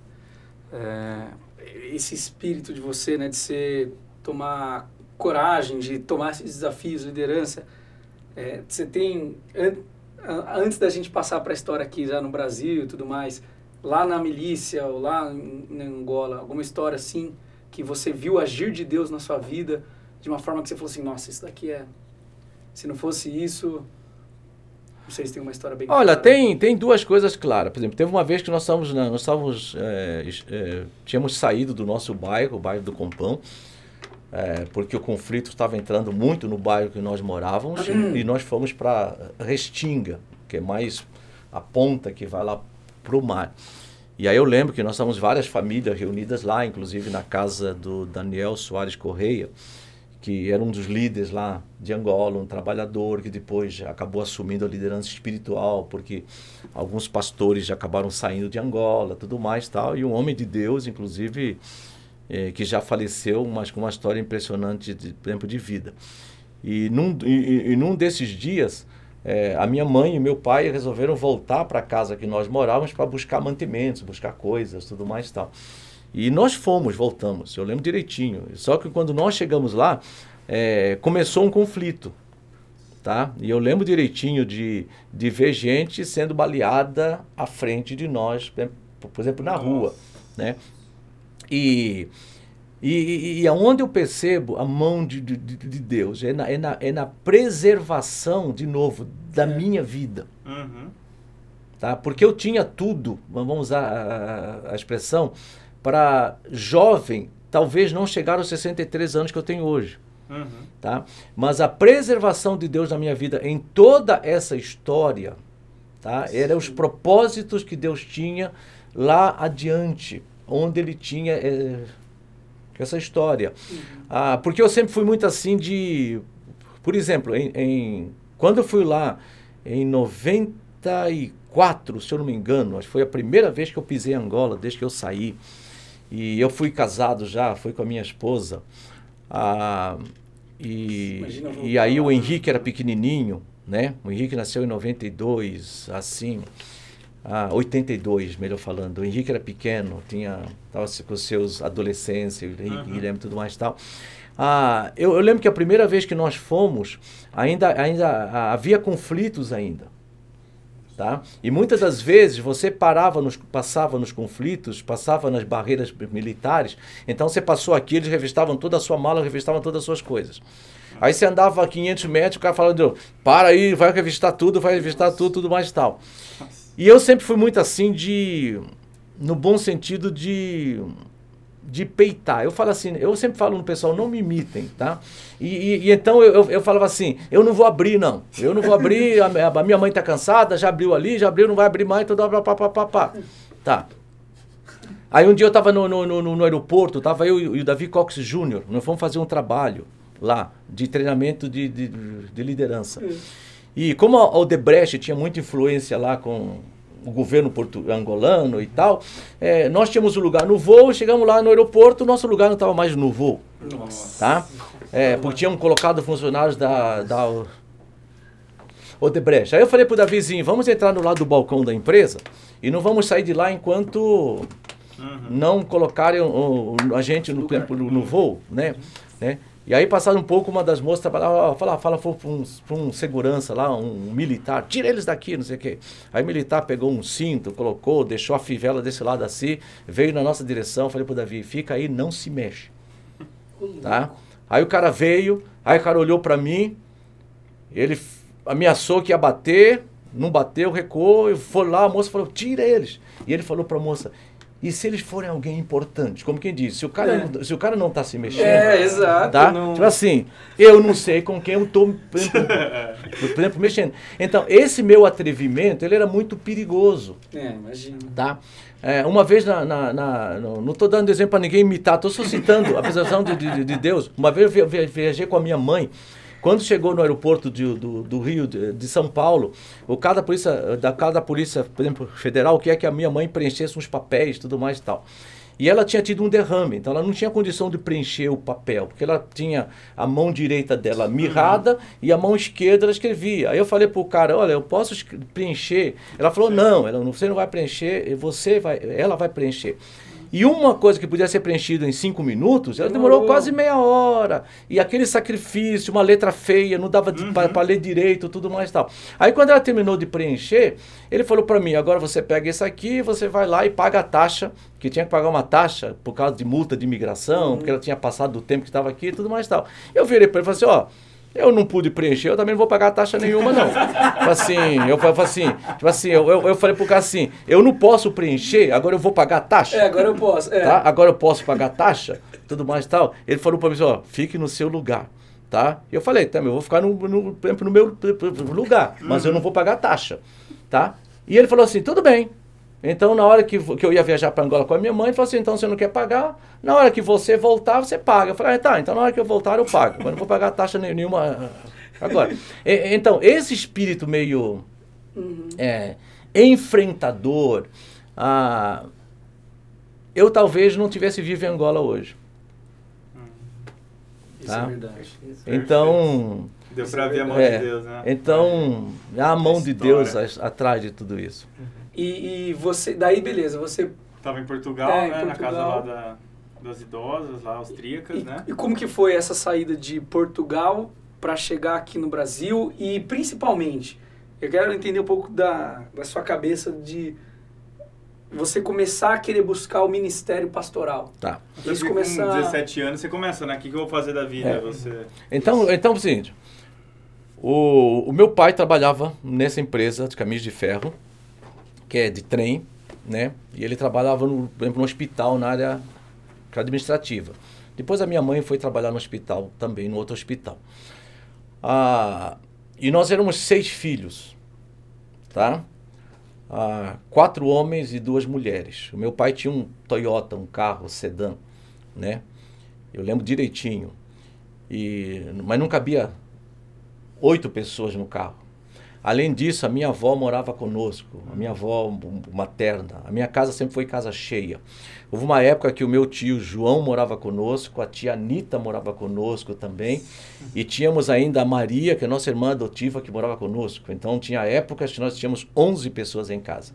é, esse espírito de você, né, de ser. tomar coragem, de tomar esses desafios, liderança, é, você tem. an- antes da gente passar para a história aqui já no Brasil e tudo mais, lá na milícia ou lá em, em Angola, alguma história assim, que você viu agir de Deus na sua vida de uma forma que você falou assim: nossa, isso daqui é. Se não fosse isso. Se tem uma história bem Olha, clara. tem, tem duas coisas claras. Por exemplo, teve uma vez que nós estávamos, nós estávamos, é, é, tínhamos saído do nosso bairro, o bairro do Compão, é, porque o conflito estava entrando muito no bairro que nós morávamos, e, e nós fomos para Restinga, que é mais a ponta que vai lá para o mar. E aí eu lembro que nós estávamos várias famílias reunidas lá, inclusive na casa do Daniel Soares Correia, que era um dos líderes lá de Angola, um trabalhador que depois acabou assumindo a liderança espiritual, porque alguns pastores já acabaram saindo de Angola, tudo mais tal, e um homem de Deus, inclusive, eh, que já faleceu, mas com uma história impressionante de tempo de vida. E num, e, e- num desses dias, eh, a minha mãe e meu pai resolveram voltar para a casa que nós morávamos para buscar mantimentos, buscar coisas, tudo mais tal. E nós fomos, voltamos, eu lembro direitinho. Só que quando nós chegamos lá, eh, começou um conflito. Tá? E eu lembro direitinho de, de ver gente sendo baleada à frente de nós, por exemplo- por exemplo, na rua. Né? E, e, e aonde eu percebo a mão de, de, de de Deus é na, é, na, é na preservação, de novo, da minha vida uhum. tá? Porque eu tinha tudo, vamos usar a- a expressão, para jovem, talvez não chegar aos 63 anos que eu tenho hoje, Uhum. tá? Mas a preservação de Deus na minha vida em toda essa história, tá? Eram os propósitos que Deus tinha lá adiante, onde ele tinha eh, essa história. Ah, porque eu sempre fui muito assim de, por exemplo, em, em- quando eu fui lá em 94, se eu não me engano, acho que foi a primeira vez que eu pisei em Angola desde que eu saí. E eu fui casado já, fui com a minha esposa. Ah, e, Imagina e aí o. Henrique era pequenininho, né? O Henrique nasceu em 92, assim. Ah, 82, melhor falando. O Henrique era pequeno, tinha tava com seus Henrique, Uhum. Guilherme e tudo mais e tal. Ah, eu, eu lembro que a primeira vez que nós fomos, ainda, ainda ah, havia conflitos ainda. Tá? E muitas das vezes você parava nos, passava nos conflitos, passava nas barreiras militares, então você passou aqui, eles revistavam toda a sua mala, revistavam todas as suas coisas. Aí você andava 500 metros, o cara falando, para aí, vai revistar tudo, vai revistar tudo, tudo mais e tal. E eu sempre fui muito assim de, no bom sentido de de peitar. Eu falo assim, eu sempre falo no pessoal, não me imitem, tá? E, e, e então eu, eu, eu, falava assim, eu não vou abrir não, eu não vou abrir, a, a, minha mãe tá cansada, já abriu ali, já abriu, não vai abrir mais, então pá, pá, pá, pá. Tá. Aí um dia eu tava no, no, no, no aeroporto, tava eu e o Davi Cox Júnior, nós fomos fazer um trabalho lá, de treinamento de, de, de liderança. E como o Odebrecht tinha muita influência lá com o governo angolano e tal, é, nós tínhamos o um lugar no voo, chegamos lá no aeroporto, o nosso lugar não estava mais no voo. Nossa. Tá? É, porque tínhamos colocado funcionários da, da Odebrecht. Aí eu falei pro Davizinho, vamos entrar no lado do balcão da empresa e não vamos sair de lá enquanto uhum. não colocarem o, o, a gente no, no, no voo, né? né? E aí, passado um pouco, uma das moças trabalhava, fala, fala para um, um segurança lá, um militar, tira eles daqui, não sei o quê. Aí o militar pegou um cinto, colocou, deixou a fivela desse lado assim, veio na nossa direção, falei pro Davi, fica aí, não se mexe. Tá? Aí o cara veio, aí o cara olhou para mim, ele ameaçou que ia bater, não bateu, recuou, foi lá, a moça falou, tira eles. E ele falou para a moça, e se eles forem alguém importante, como quem diz, se o cara, é. não, se o cara não está se mexendo. É, exato. Tá? Não... Tipo assim, eu não sei com quem eu estou, por exemplo, mexendo. Então, esse meu atrevimento, ele era muito perigoso. É, imagina. Tá? É, uma vez, na, na, na não estou dando exemplo para ninguém imitar, estou só citando a presença de, de, de Deus. Uma vez eu viajei com a minha mãe quando chegou no aeroporto de, do, do, Rio, de, de, São Paulo, o cada polícia, da cada polícia, por exemplo, federal, quer que a minha mãe preenchesse uns papéis tudo mais e tal. E ela tinha tido um derrame, então ela não tinha condição de preencher o papel, porque ela tinha a mão direita dela mirrada e a mão esquerda ela escrevia. Aí eu falei pro cara, olha, eu posso preencher? Ela falou, não, ela, você não vai preencher, você vai, ela vai preencher. E uma coisa que podia ser preenchida em cinco minutos, ela demorou oh. quase meia hora. E aquele sacrifício, uma letra feia, não dava uhum. para ler direito, tudo mais e tal. Aí quando ela terminou de preencher, ele falou para mim, agora você pega isso aqui, você vai lá e paga a taxa, que tinha que pagar uma taxa por causa de multa de imigração, uhum. porque ela tinha passado do tempo que estava aqui e tudo mais e tal. Eu virei para ele e falei assim, ó... Eu não pude preencher, eu também não vou pagar taxa nenhuma, não. tipo assim, eu falei assim, tipo assim, eu, eu, eu, falei pro cara assim, eu não posso preencher, agora eu vou pagar taxa. É, agora eu posso. É. Tá? Agora eu posso pagar taxa, tudo mais e tal. Ele falou para mim assim, ó, fique no seu lugar. Tá? Eu falei, também, eu vou ficar no, no, no meu lugar, mas eu não vou pagar taxa. Tá? E ele falou assim, tudo bem, então, na hora que, que eu ia viajar para Angola com a minha mãe, ele falou assim: então você não quer pagar? Na hora que você voltar, você paga. Eu falei: ah, tá, então na hora que eu voltar, eu pago. Mas não vou pagar taxa nenhuma agora. E, então, esse espírito meio uhum. é, enfrentador, ah, eu talvez não tivesse vivo em Angola hoje. Isso é tá? é verdade. Então. Deu para ver a mão é, de Deus, né? Então, a mão de Deus atrás de tudo isso. Uhum. E, e você, daí beleza, você... Estava em Portugal, é, né, em Portugal. na casa lá da, das idosas, lá austríacas, e, né? E como que foi essa saída de Portugal para chegar aqui no Brasil e principalmente, eu quero entender um pouco da, da sua cabeça de você começar a querer buscar o ministério pastoral. Tá. Isso começar... Com 17 anos você começa, né? O que, que eu vou fazer da vida? É. Você... Então, então é o seguinte, o, o meu pai trabalhava nessa empresa de caminhos de ferro, que é de trem, né? E ele trabalhava, no, por exemplo, no hospital, na área administrativa. Depois a minha mãe foi trabalhar no hospital também, no outro hospital. Ah, e nós éramos seis filhos, tá? Ah, quatro homens e duas mulheres. O meu pai tinha um Toyota, um carro sedã, né? Eu lembro direitinho. E, mas não cabia oito pessoas no carro. Além disso, a minha avó morava conosco, a minha avó materna. A minha casa sempre foi casa cheia. Houve uma época que o meu tio João morava conosco, a tia Anitta morava conosco também, e tínhamos ainda a Maria, que é nossa irmã adotiva, que morava conosco. Então, tinha épocas que nós tínhamos 11 pessoas em casa.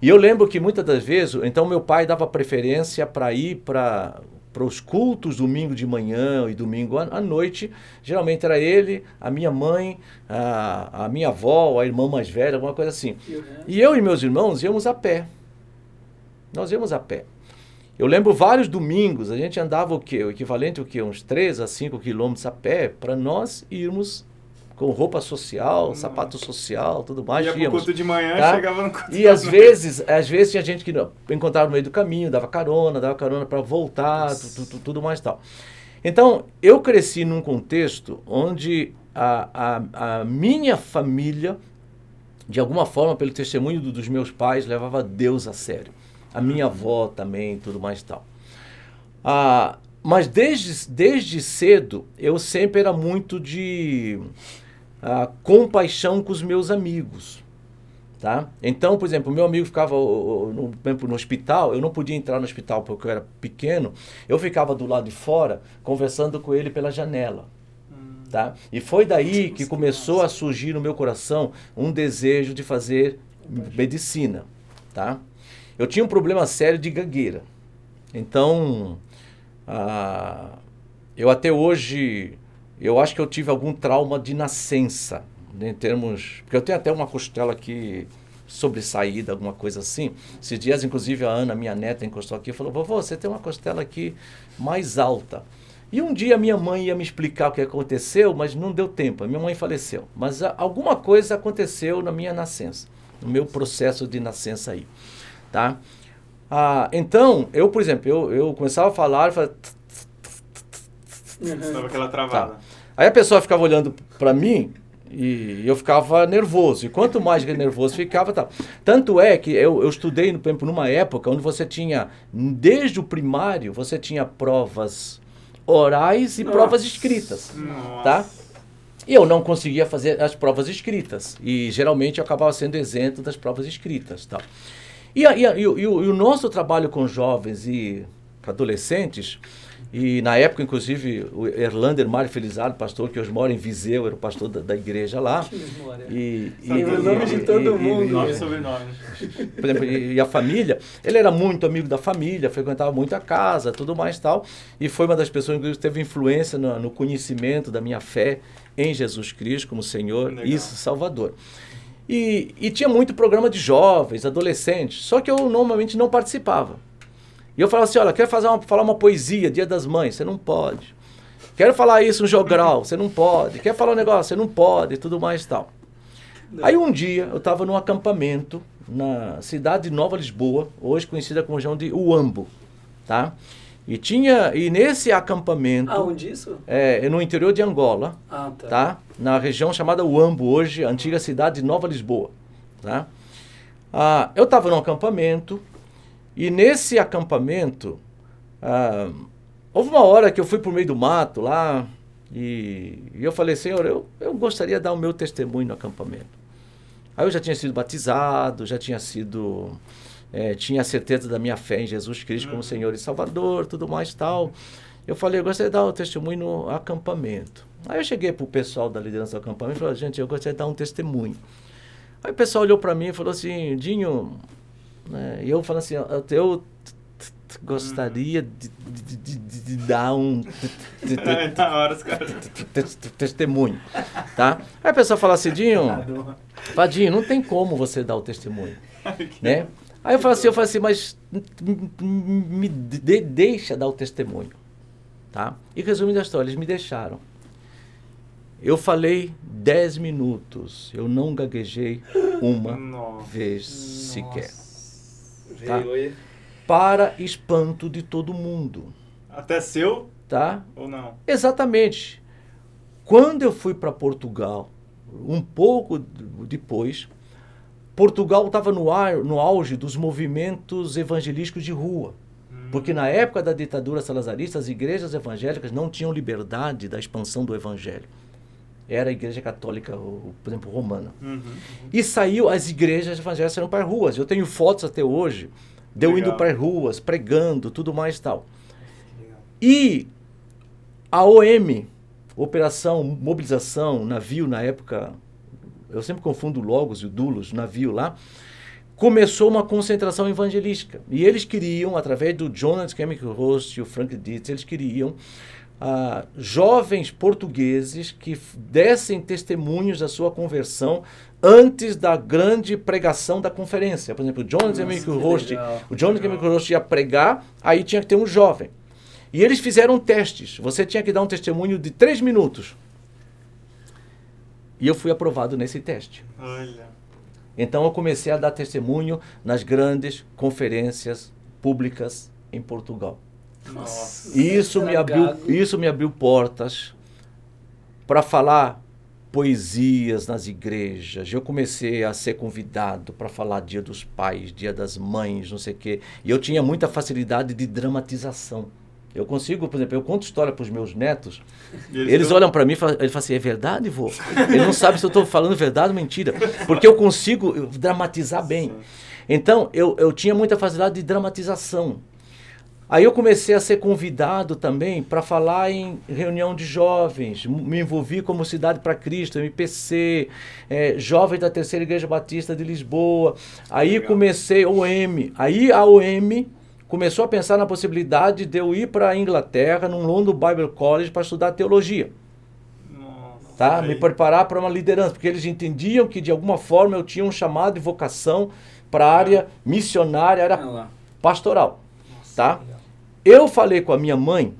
E eu lembro que muitas das vezes, então meu pai dava preferência para ir para para os cultos domingo de manhã e domingo à noite, geralmente era ele, a minha mãe, a, a minha avó, a irmã mais velha, alguma coisa assim. E? E eu e meus irmãos íamos a pé. Nós íamos a pé. Eu lembro vários domingos, a gente andava o quê? O equivalente o quê? Uns 3 a 5 quilômetros a pé para nós irmos com roupa social, sapato social, tudo mais. Ia íamos. culto de manhã, tá? chegava no culto E às vezes, às vezes tinha gente que encontrava no meio do caminho, dava carona, dava carona para voltar, tu- tu- tu- tudo mais tal. Então, eu cresci num contexto onde a, a, a minha família, de alguma forma, pelo testemunho do- dos meus pais, levava Deus a sério. A minha avó também, tudo mais tal. Ah, mas desde, desde cedo, eu sempre era muito de ah, compaixão com os meus amigos. Tá? Então, por exemplo, meu amigo ficava no, no hospital, eu não podia entrar no hospital porque eu era pequeno, eu ficava do lado de fora conversando com ele pela janela. Tá? E foi daí que começou a surgir no meu coração um desejo de fazer medicina. Tá? Eu tinha um problema sério de gagueira. Então, ah, eu até hoje, eu acho que eu tive algum trauma de nascença, né, em termos... Porque eu tenho até uma costela aqui sobressaída, alguma coisa assim. Esses dias, inclusive, a Ana, minha neta, encostou aqui e falou, vovô, você tem uma costela aqui mais alta. E um dia minha mãe ia me explicar o que aconteceu, mas não deu tempo. A minha mãe faleceu. Mas ah, alguma coisa aconteceu na minha nascença, no meu processo de nascença aí, tá? Ah, então, eu, por exemplo, eu, eu começava a falar, eu falava, Dava aquela travada. Tá. Aí a pessoa ficava olhando para mim e eu ficava nervoso. E quanto mais nervoso ficava, tá. Tanto é que eu, eu estudei, por exemplo, numa época onde você tinha, desde o primário, você tinha provas orais e Nossa. provas escritas, Nossa. tá? E eu não conseguia fazer as provas escritas. E geralmente eu acabava sendo isento das provas escritas, tal. E, a- e, e e o, e o nosso trabalho com jovens e adolescentes, e na época, inclusive, o Erlander Mário Felizardo, pastor que hoje mora em Viseu, era o pastor da, da igreja lá. Que memória. E, e- Sabe o nome de e- todo e- mundo. e- Nome e sobrenome. por exemplo, e, e a família, ele era muito amigo da família, frequentava muito a casa, tudo mais tal, e foi uma das pessoas que teve influência no, no conhecimento da minha fé em Jesus Cristo como Senhor Legal. e Salvador. E, e tinha muito programa de jovens, adolescentes, só que eu normalmente não participava. E eu falava assim, olha, quero fazer uma, falar uma poesia, Dia das Mães, você não pode. Quero falar isso no jogral, você não pode. Quer falar um negócio, você não pode, e tudo mais e tal. Aí um dia eu estava num acampamento na cidade de Nova Lisboa, hoje conhecida como região de Uambo, tá? E tinha e nesse acampamento Aonde isso? é, no interior de Angola, Ah, tá. tá? Na região chamada Uambo hoje, antiga cidade de Nova Lisboa, tá? Ah, eu estava num acampamento e nesse acampamento ah, houve uma hora que eu fui por meio do mato lá e, e eu falei, Senhor, eu, eu gostaria de dar o meu testemunho no acampamento. Aí eu já tinha sido batizado, já tinha sido. eh, tinha a certeza da minha fé em Jesus Cristo como Senhor e Salvador, tudo mais tal. Eu falei, eu gostaria de dar o testemunho no acampamento. Aí eu cheguei pro pessoal da liderança do acampamento e falei, gente, eu gostaria de dar um testemunho. Aí o pessoal olhou para mim e falou assim, Dinho, né, e eu falei assim, eu, eu gostaria de, de- de- de- dar um testemunho, tá? Aí a pessoa fala assim, Dinho, Vadinho, não tem como você dar o testemunho, né? Aí eu falo assim, eu falo assim, mas me de- deixa dar o testemunho, tá? E resumindo a história, eles me deixaram. Eu falei 10 minutos, eu não gaguejei uma vez sequer. Veio Tá. aí. Para espanto de todo mundo, Até seu tá? ou não? Exatamente. Quando eu fui para Portugal, um pouco depois, Portugal estava no, ar- no auge dos movimentos evangelísticos de rua. Porque na época da ditadura salazarista, as igrejas evangélicas não tinham liberdade da expansão do evangelho. Era a igreja católica, o- por exemplo, romana. Uhum. E saiu, as igrejas evangélicas saíram para as ruas. Eu tenho fotos até hoje, de eu indo para as ruas, pregando, tudo mais e tal. E a OM, Operação Mobilização, navio na época, eu sempre confundo Logos e o Dulos, navio lá, começou uma concentração evangelística. E eles queriam, através do Jonas Chemical Host e o Frank Dietz, eles queriam ah, jovens portugueses que dessem testemunhos da sua conversão antes da grande pregação da conferência. Por exemplo, o Host, legal. o Jonas Chemical Host ia pregar, aí tinha que ter um jovem. E eles fizeram testes. Você tinha que dar um testemunho de três minutos. E eu fui aprovado nesse teste. Olha. Então eu comecei a dar testemunho nas grandes conferências públicas em Portugal. Nossa. Isso me abriu, isso me abriu portas para falar poesias nas igrejas. Eu comecei a ser convidado para falar Dia dos Pais, Dia das Mães, não sei o quê. E eu tinha muita facilidade de dramatização. Eu consigo, por exemplo, eu conto história para os meus netos, eles dão- olham para mim e falam, ele fala assim, é verdade, vô? Ele não sabe se eu estou falando verdade ou mentira, porque eu consigo dramatizar bem. Então, eu, eu tinha muita facilidade de dramatização. Aí eu comecei a ser convidado também para falar em reunião de jovens, me envolvi como Cidade para Cristo, MPC, eh, Jovens da Terceira Igreja Batista de Lisboa. Aí Legal. comecei OM. Aí a OM começou a pensar na possibilidade de eu ir para a Inglaterra, num London Bible College, para estudar teologia Nossa. tá? Aí. Me preparar para uma liderança, porque eles entendiam que de alguma forma eu tinha um chamado e vocação para a área missionária, área pastoral, tá? legal. Eu falei com a minha mãe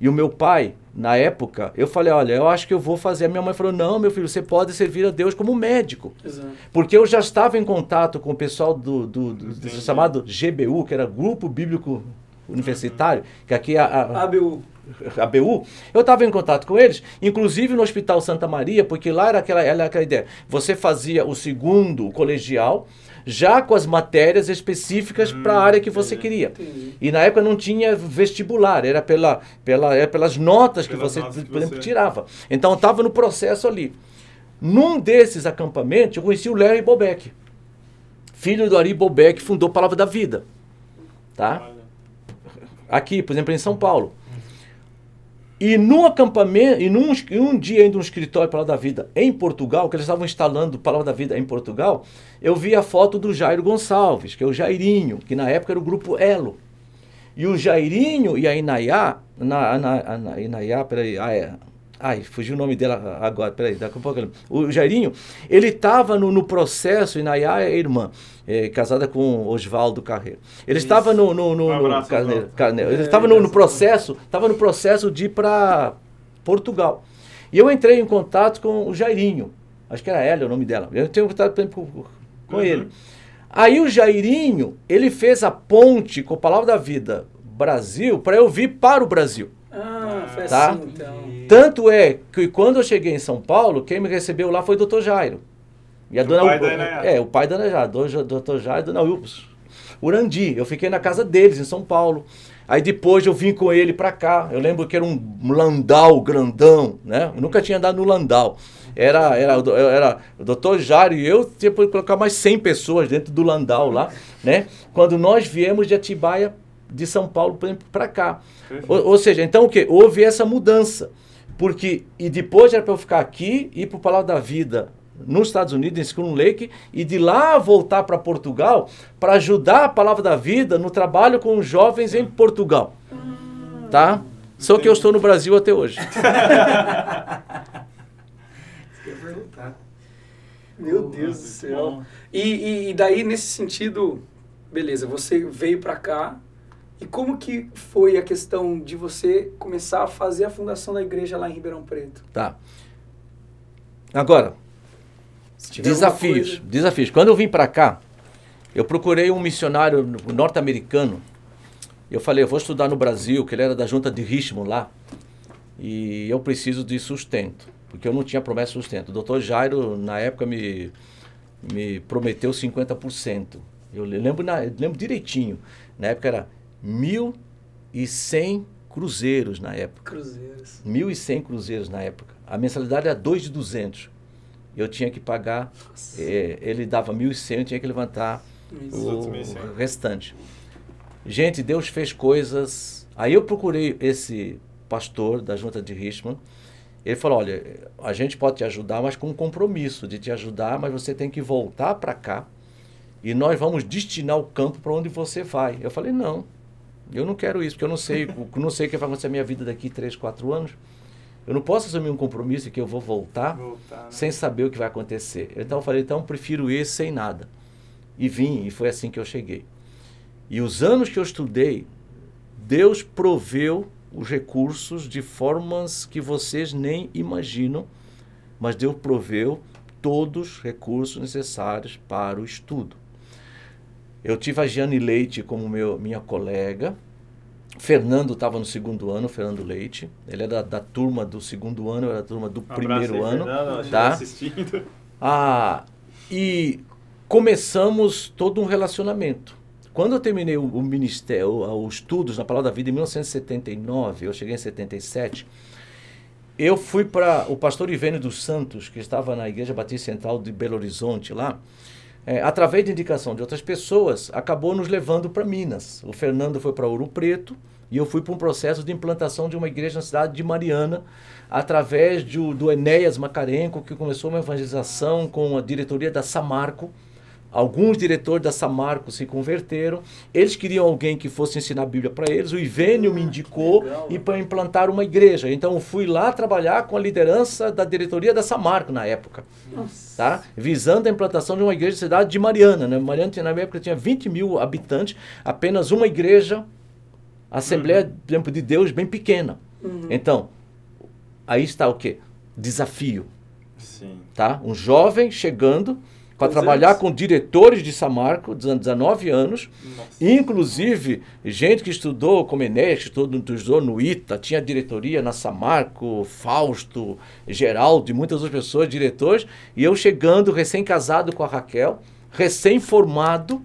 e o meu pai na época, eu falei, olha, eu acho que eu vou fazer. A minha mãe falou, não, meu filho, você pode servir a Deus como médico. Exato. Porque eu já estava em contato com o pessoal do, do, do- do chamado GBU, que era Grupo Bíblico Universitário, que aqui é a, a, ABU. ABU, eu estava em contato com eles, inclusive no Hospital Santa Maria, porque lá era aquela, era aquela ideia. Você fazia o segundo colegial, já com as matérias específicas para a Hum, área que você queria. Entendi. E na época não tinha vestibular, era, pela, pela, era pelas notas que você, que por exemplo, você- tirava. Então estava no processo ali. Num desses acampamentos, eu conheci o Larry Bobeck, filho do Ari Bobeck, que fundou Palavra da Vida. Tá? Aqui, por exemplo, em São Paulo. E num acampamento, e num, um dia indo no escritório Palavra da Vida em Portugal, que eles estavam instalando Palavra da Vida em Portugal, eu vi a foto do Jairo Gonçalves, que é o Jairinho, que na época era o grupo Elo. E o Jairinho e a Inayá, na, na, na Inayá, peraí, é, ai, fugiu o nome dela agora, peraí, daqui a pouco eu lembro. O Jairinho, ele estava no, no processo, Inayá é irmã, é, casada com Oswaldo Carreiro. Ele estava no, no, no, Um no Carneiro. Carneiro. ele É, estava no, no processo, estava no processo de ir para Portugal. E eu entrei em contato com o Jairinho, acho que era ela o nome dela. Eu tenho contato com, com Uhum. ele. Aí o Jairinho, ele fez a ponte com a Palavra da Vida Brasil para eu vir para o Brasil. Ah, foi Tá. assim então. Tanto é que quando eu cheguei em São Paulo, quem me recebeu lá foi o Dr. Jairo. E a O dona pai da. É, o pai da Ana Jairo, o Dr. Jairo e dona Ups. Urandi. Eu fiquei na casa deles em São Paulo. Aí depois eu vim com ele para cá. Eu lembro que era um landau grandão, né? Eu nunca tinha andado no landau. Era, era, era o doutor Jairo e eu tinha que colocar mais 100 pessoas dentro do landau lá, né? Quando nós viemos de Atibaia, de São Paulo para cá. Ou, ou seja, então o que? Houve essa mudança. Porque, e depois era para eu ficar aqui, ir para o Palácio da Vida nos Estados Unidos, em School Lake, e de lá voltar para Portugal para ajudar a Palavra da Vida no trabalho com os jovens em Portugal. Tá? Só que eu estou no Brasil até hoje. Eu ia perguntar. Meu Deus do céu. E, e, e daí, nesse sentido, beleza, você veio pra cá. E como que foi a questão de você começar a fazer a fundação da igreja lá em Ribeirão Preto? Tá. Agora, desafios. coisa- Desafios. Quando eu vim para cá, eu procurei um missionário norte-americano. Eu falei, eu vou estudar no Brasil, que ele era da junta de Richmond lá. E eu preciso de sustento, porque eu não tinha promessa de sustento. O doutor Jairo, na época, me, me prometeu 50%. Eu lembro, na, eu lembro direitinho. Na época era 1.100 cruzeiros na época. Cruzeiros. 1.100 cruzeiros na época. A mensalidade era 2.200. Eu tinha que pagar, eh, ele dava 1.100, eu tinha que levantar Isso. Os outros o 1.100. restante. Gente, Deus fez coisas. Aí eu procurei esse pastor da junta de Richmond. Ele falou: olha, a gente pode te ajudar, mas com um compromisso de te ajudar, mas você tem que voltar para cá e nós vamos destinar o campo para onde você vai. Eu falei, não, eu não quero isso, porque eu não sei, eu não sei o que vai acontecer na minha vida daqui 3, 4 anos. Eu não posso assumir um compromisso que eu vou voltar, Voltar, né? sem saber o que vai acontecer. Então eu falei, então eu prefiro esse sem nada. E vim, e foi assim que eu cheguei. E os anos que eu estudei, Deus proveu os recursos de formas que vocês nem imaginam, mas Deus proveu todos os recursos necessários para o estudo. Eu tive a Giane Leite como meu, minha colega. Fernando estava no segundo ano, Fernando Leite. Ele era da, da turma do segundo ano, era da turma do Um primeiro aí, ano. Fernando, tá? tá assistindo. Ah, e começamos todo um relacionamento. Quando eu terminei o, o ministério, os estudos na Palavra da Vida em 1979, eu cheguei em 77, eu fui para o pastor Ivênio dos Santos, que estava na Igreja Batista Central de Belo Horizonte lá, é, através de indicação de outras pessoas, acabou nos levando para Minas. O Fernando foi para Ouro Preto e eu fui para um processo de implantação de uma igreja na cidade de Mariana, através do, do Enéas Macarenco, que começou uma evangelização com a diretoria da Samarco. Alguns diretores da Samarco se converteram. Eles queriam alguém que fosse ensinar a Bíblia para eles. O Ivênio me indicou legal. e para implantar uma igreja. Então eu fui lá trabalhar com a liderança da diretoria da Samarco na época tá? visando a implantação de uma igreja na cidade de Mariana. Né? Mariana tinha, na minha época tinha 20 mil habitantes, apenas uma igreja, Assembleia Uhum. Tempo de Deus, bem pequena. Uhum. Então, aí está o quê? Desafio. Sim. Tá? Um jovem chegando para Quantos trabalhar anos? com diretores de Samarco, 19 anos, Nossa. Inclusive, gente que estudou que estudou, estudou no ITA, tinha diretoria na Samarco, Fausto, Geraldo e muitas outras pessoas, diretores, e eu chegando, recém-casado com a Raquel, recém-formado,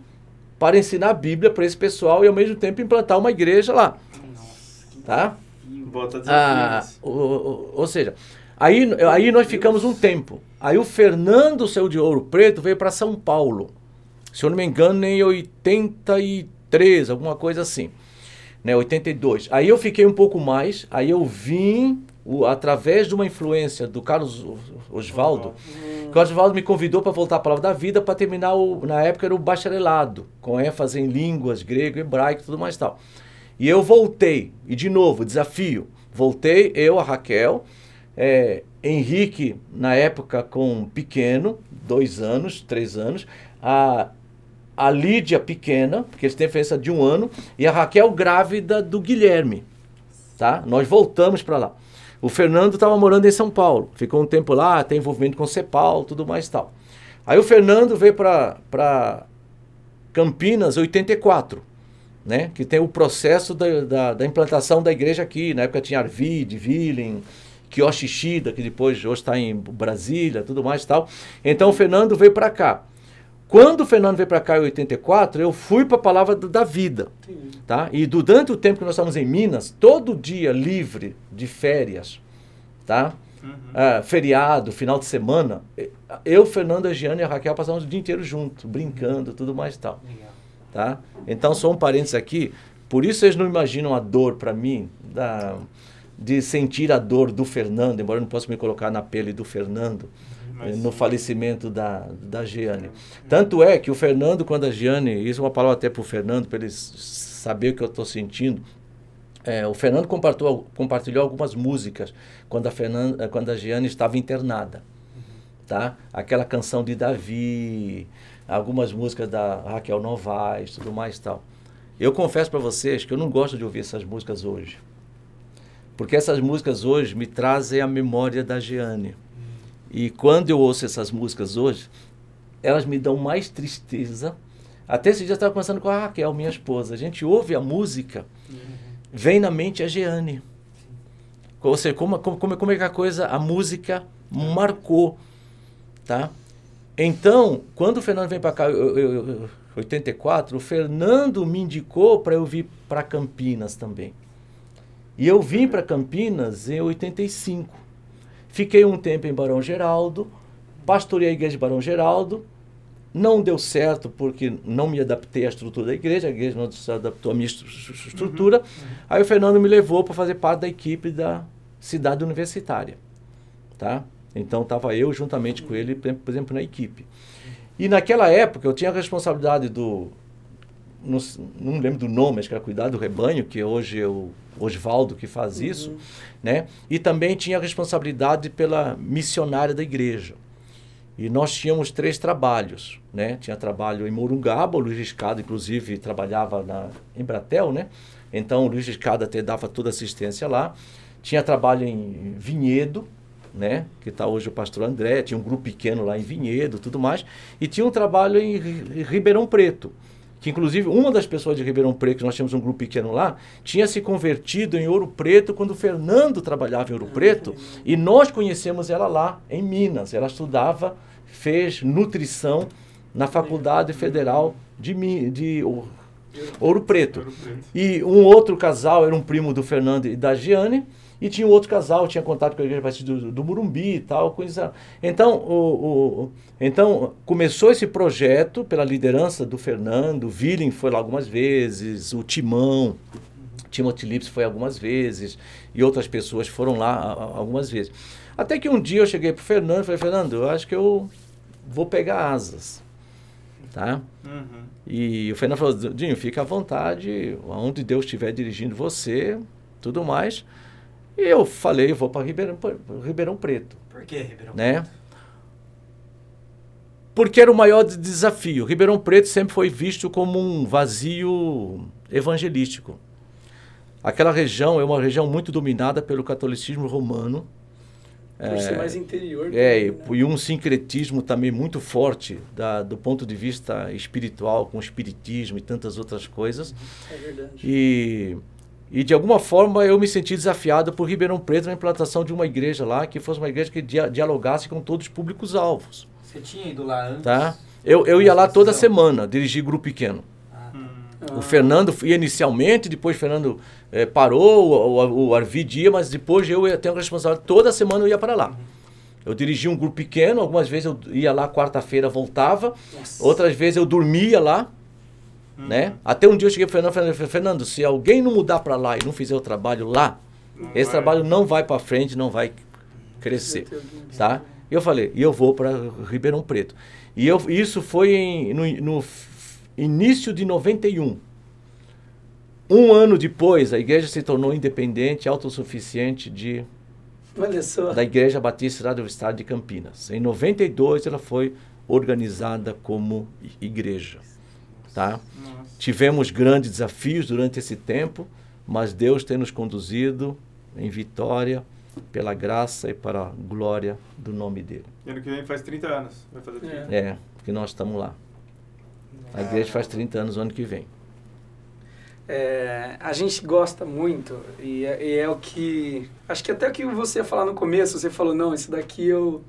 para ensinar a Bíblia para esse pessoal e ao mesmo tempo implantar uma igreja lá. Tá? Bota Ah, desafios. o- o- ou seja, aí, aí nós ficamos um tempo. Aí o Fernando saiu de Ouro Preto, veio para São Paulo. Se eu não me engano, em 83, alguma coisa assim. Né, 82. Aí eu fiquei um pouco mais, aí eu vim o- através de uma influência do Carlos Osvaldo. Hum. O Osvaldo me convidou para voltar à Palavra da Vida para terminar, o, na época era o bacharelado, com ênfase em línguas, grego, hebraico e tudo mais tal. E eu voltei, e de novo, desafio. Voltei, eu, a Raquel, é, Henrique, na época com pequeno, dois anos, três anos, a, a Lídia pequena, porque eles têm diferença de um ano, e a Raquel grávida do Guilherme. Tá? Nós voltamos para lá. O Fernando estava morando em São Paulo, ficou um tempo lá, tem envolvimento com CEPAL, tudo mais tal. Aí o Fernando veio para Campinas 84, né? que tem o processo da, da, da implantação da igreja aqui. Na época tinha Arvide, Willing, Kyoshishida, que depois hoje está em Brasília, tudo mais e tal. Então o Fernando veio para cá. Quando o Fernando veio para cá em 84, eu fui para a palavra da vida. Tá? E durante o tempo que nós estávamos em Minas, todo dia livre de férias, tá? Uhum. Ah, feriado, final de semana, eu, Fernando, a Giane e a Raquel passávamos o dia inteiro juntos, brincando, tudo mais e tal. Legal. Tá? Então, só um parênteses aqui, por isso vocês não imaginam a dor para mim da, de sentir a dor do Fernando, embora eu não possa me colocar na pele do Fernando, Mas eh, no falecimento da, da Giane. Tanto é que o Fernando, quando a Giane, isso é uma palavra até para o Fernando, para ele saber o que eu estou sentindo, é, o Fernando compartilhou, compartilhou algumas músicas quando a, Fernanda, quando a Giane estava internada. Tá? Aquela canção de Davi, algumas músicas da Raquel Novaes, tudo mais tal. Eu confesso para vocês que eu não gosto de ouvir essas músicas hoje. Porque essas músicas hoje me trazem a memória da Giane. E quando eu ouço essas músicas hoje, elas me dão mais tristeza. Até esse dia eu estava conversando com a Raquel, minha esposa. A gente ouve a música, vem na mente a Jeane. Ou seja, como, como, como, é que a coisa, a música marcou, tá? Então, quando o Fernando vem para cá, eu, eu, eu, 84, o Fernando me indicou para eu vir para Campinas também. E eu vim para Campinas em 85. Fiquei um tempo em Barão Geraldo, pastorei a igreja de Barão Geraldo. Não deu certo porque não me adaptei à estrutura da igreja, a igreja não se adaptou à minha estru- estru- estrutura. Aí o Fernando me levou para fazer parte da equipe da cidade universitária. Tá? Então estava eu juntamente com ele, por exemplo, na equipe. E naquela época eu tinha a responsabilidade do. Não, não lembro do nome, acho que era cuidar do rebanho, que hoje é o Osvaldo que faz isso, né? E também tinha a responsabilidade pela missionária da igreja. E nós tínhamos três trabalhos, né? Tinha trabalho em Morungaba, o Luiz Riscado, inclusive, trabalhava na Embratel, né? Então, o Luiz Riscado até dava toda assistência lá. Tinha trabalho em Vinhedo, né? Que está hoje o pastor André, tinha um grupo pequeno lá em Vinhedo, tudo mais. E tinha um trabalho em Ri- Ribeirão Preto, que inclusive uma das pessoas de Ribeirão Preto, que nós tínhamos um grupo pequeno lá, tinha se convertido em Ouro Preto quando o Fernando trabalhava em Ouro Preto, e nós conhecemos ela lá em Minas. Ela estudava, fez nutrição na Faculdade Federal de, de Ou- Ouro Preto. Ouro Preto. E um outro casal era um primo do Fernando e da Giane. E tinha um outro casal, tinha contato com a igreja batista do, do Murumbi e tal, coisa. Então, o, o- o- então, começou esse projeto pela liderança do Fernando, o Willing foi lá algumas vezes, o Timão, Timothy Lips foi algumas vezes, e outras pessoas foram lá algumas vezes. Até que um dia eu cheguei pro Fernando e falei, Fernando, eu acho que eu vou pegar asas. Tá? Uhum. E o Fernando falou, Dinho, fica à vontade, aonde Deus estiver dirigindo você, tudo mais. E eu falei, eu vou para Ribeirão, Ribeirão Preto, Por que, Ribeirão? né? Porque era o maior de- desafio. Ribeirão Preto sempre foi visto como um vazio evangelístico. Aquela região é uma região muito dominada pelo catolicismo romano. Por ser mais interior. É, e, também, né? e um sincretismo também muito forte da, do ponto de vista espiritual, com o espiritismo e tantas outras coisas. É verdade. E, e de alguma forma eu me senti desafiado por Ribeirão Preto na implantação de uma igreja lá, que fosse uma igreja que dia- dialogasse com todos os públicos-alvos. Você tinha ido lá antes? Tá? Eu, eu ia lá toda semana, dirigir grupo pequeno. Ah, tá. Hum. O Fernando ia inicialmente, depois o Fernando eh, parou, o, o, o Arvid ia, mas depois eu ia ter uma responsabilidade. Toda semana eu ia para lá. Eu dirigia um grupo pequeno, algumas vezes eu ia lá quarta-feira, voltava, Nossa. outras vezes eu dormia lá, né? Até um dia eu cheguei para o Fernando e falei, Fernando, se alguém não mudar para lá e não fizer o trabalho lá, Não esse vai. trabalho não vai para frente, não vai crescer, tá? E eu falei, e eu vou para Ribeirão Preto. E eu, isso foi em- no, no início de 91. Um ano depois, a igreja se tornou independente, autossuficiente de, da Igreja Batista do Estado de Campinas. Em 92, ela foi organizada como igreja. Tá? Tivemos grandes desafios durante esse tempo, mas Deus tem nos conduzido em vitória pela graça e para a glória do nome dele. E ano que vem faz 30 anos. Vai fazer 30. É. É, que nós estamos lá. A igreja faz 30 anos o ano que vem. É, a gente gosta muito e é, e é o que acho que até o que você ia falar no começo você falou não isso daqui eu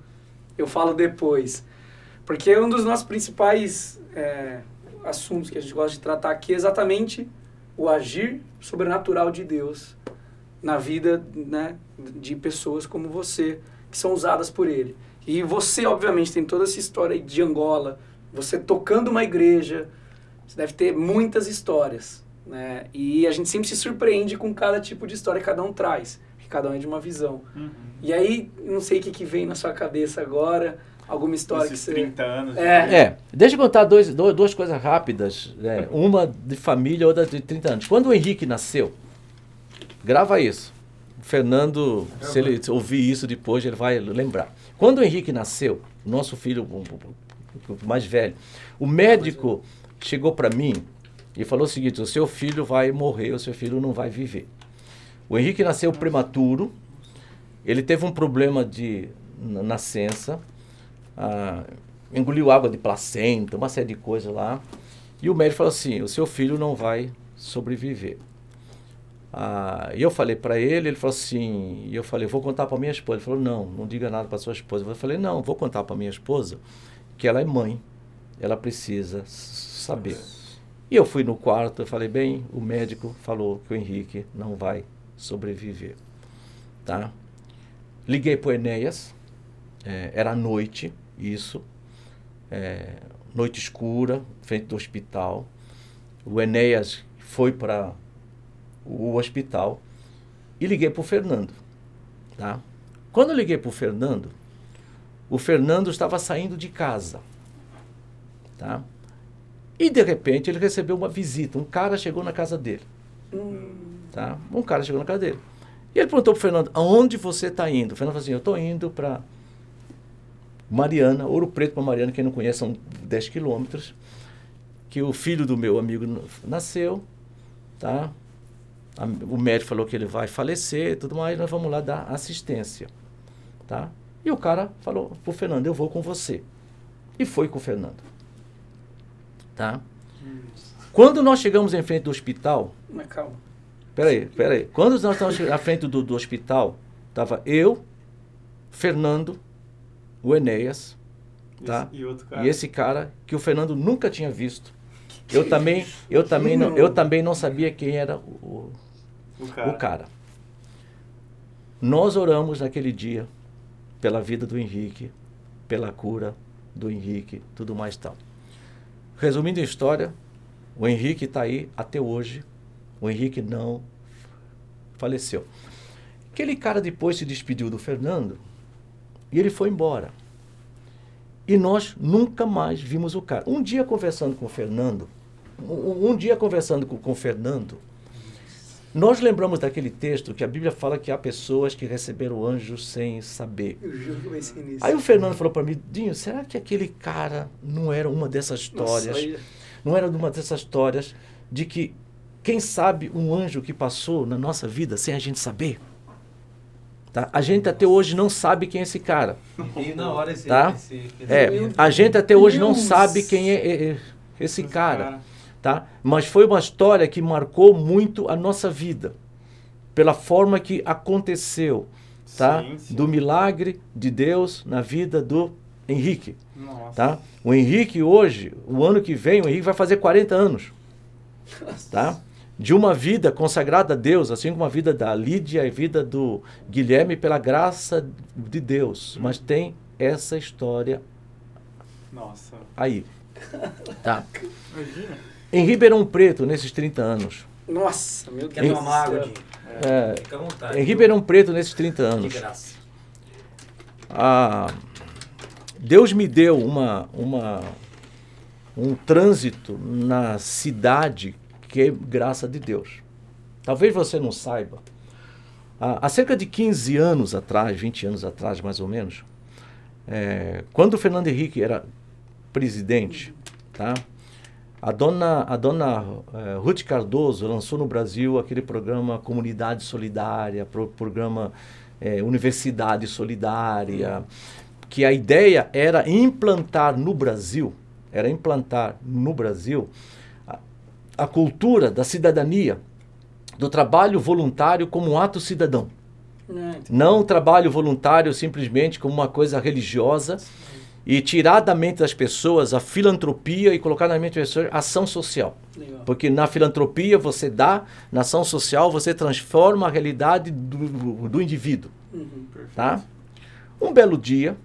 eu falo depois porque um dos nossos principais é, assuntos que a gente gosta de tratar aqui é exatamente o agir sobrenatural de Deus na vida né, de pessoas como você que são usadas por Ele e você obviamente tem toda essa história de Angola você tocando uma igreja você deve ter muitas histórias, né? E a gente sempre se surpreende com cada tipo de história que cada um traz, que cada um é de uma visão. Uhum. E aí, não sei o que, que vem na sua cabeça agora, alguma história Esses que você... 30 anos. É. É, deixa eu contar dois, do- duas coisas rápidas. né? Uma de família, outra de 30 anos. Quando o Henrique nasceu, grava isso. O Fernando, se ele ouvir isso depois, ele vai lembrar. Quando o Henrique nasceu, nosso filho mais velho, o médico chegou para mim e falou o seguinte: o seu filho vai morrer, o seu filho não vai viver. O Henrique nasceu prematuro, ele teve um problema de na- nascença, ah, engoliu água de placenta, uma série de coisas lá. E o médico falou assim: o seu filho não vai sobreviver. Ah, e eu falei para ele, ele falou assim, e eu falei, vou contar para minha esposa. Ele falou, não, não diga nada para sua esposa. Eu falei, não, vou contar para minha esposa que ela é mãe, ela precisa saber. E eu fui no quarto, eu falei, bem, o médico falou que o Henrique não vai sobreviver, tá? Liguei para o Enéas, é, era noite, isso, é, noite escura, frente do hospital. O Enéas foi para o hospital e liguei para o Fernando, tá? Quando eu liguei para o Fernando, o Fernando estava saindo de casa. Tá? E de repente ele recebeu uma visita. Um cara chegou na casa dele. Hum, Tá? Um cara chegou na casa dele. E ele perguntou para o Fernando: aonde você está indo? O Fernando falou assim: eu estou indo para Mariana, Ouro Preto para Mariana, quem não conhece, são 10 quilômetros. Que o filho do meu amigo nasceu, tá? O médico falou que ele vai falecer e tudo mais, nós vamos lá dar assistência, tá? E o cara falou pro Fernando: eu vou com você. E foi com o Fernando, tá? Quando nós chegamos em frente do hospital, mas calma. Peraí, peraí. Quando nós estávamos à frente do, do hospital, tava eu, Fernando, o Enéas, tá? Esse- E outro cara. E esse cara que o Fernando nunca tinha visto. Eu também, eu também não, eu também não sabia quem era o, O cara. o cara. Nós oramos naquele dia pela vida do Henrique, pela cura do Henrique, tudo mais tal. Resumindo a história, o Henrique está aí até hoje. O Henrique não faleceu. Aquele cara depois se despediu do Fernando e ele foi embora. E nós nunca mais vimos o cara. Um dia conversando com o Fernando, um, um dia conversando com, com o Fernando, nós lembramos daquele texto que a Bíblia fala que há pessoas que receberam anjos sem saber. Eu juro que nisso. Aí o Fernando falou para mim, Dinho, será que aquele cara não era uma dessas histórias? Nossa, Não era uma dessas histórias de que, quem sabe, um anjo que passou na nossa vida sem a gente saber? Tá? A gente até hoje não sabe quem é esse cara. Veio na hora esse, Tá? esse É, pensamento. a gente até hoje não Deus. sabe quem é, é- é esse Esse cara, tá? Mas foi uma história que marcou muito a nossa vida, pela forma que aconteceu, tá? Sim, sim. Do milagre de Deus na vida do Henrique, Nossa. tá? O Henrique hoje, o ano que vem, o Henrique vai fazer 40 anos, tá? De uma vida consagrada a Deus, assim como a vida da Lídia e a vida do Guilherme pela graça de Deus, mas tem essa história Nossa. aí, tá? Imagina. Em Ribeirão Preto, nesses 30 anos, Nossa, meu Quer Deus. tomar água. Dinho? é, Fica à vontade. em Ribeirão Preto, nesses 30 De anos, graça. a- Deus me deu uma, uma, um trânsito na cidade é graça de Deus. Talvez você não saiba. Há, cerca de 15 anos atrás, 20 anos atrás mais ou menos, é, quando o Fernando Henrique era presidente, tá? A dona, a dona eh, Ruth Cardoso lançou no Brasil aquele programa Comunidade Solidária, pro, programa eh, Universidade Solidária, que a ideia era implantar no Brasil, era implantar no Brasil a, cultura da cidadania, do trabalho voluntário como um ato cidadão. Não o trabalho voluntário simplesmente como uma coisa religiosa e tirar da mente das pessoas a filantropia e colocar na mente das pessoas a ação social. legal. Porque na filantropia você dá, na ação social você transforma a realidade do, do indivíduo. Uhum. Tá? Um belo dia,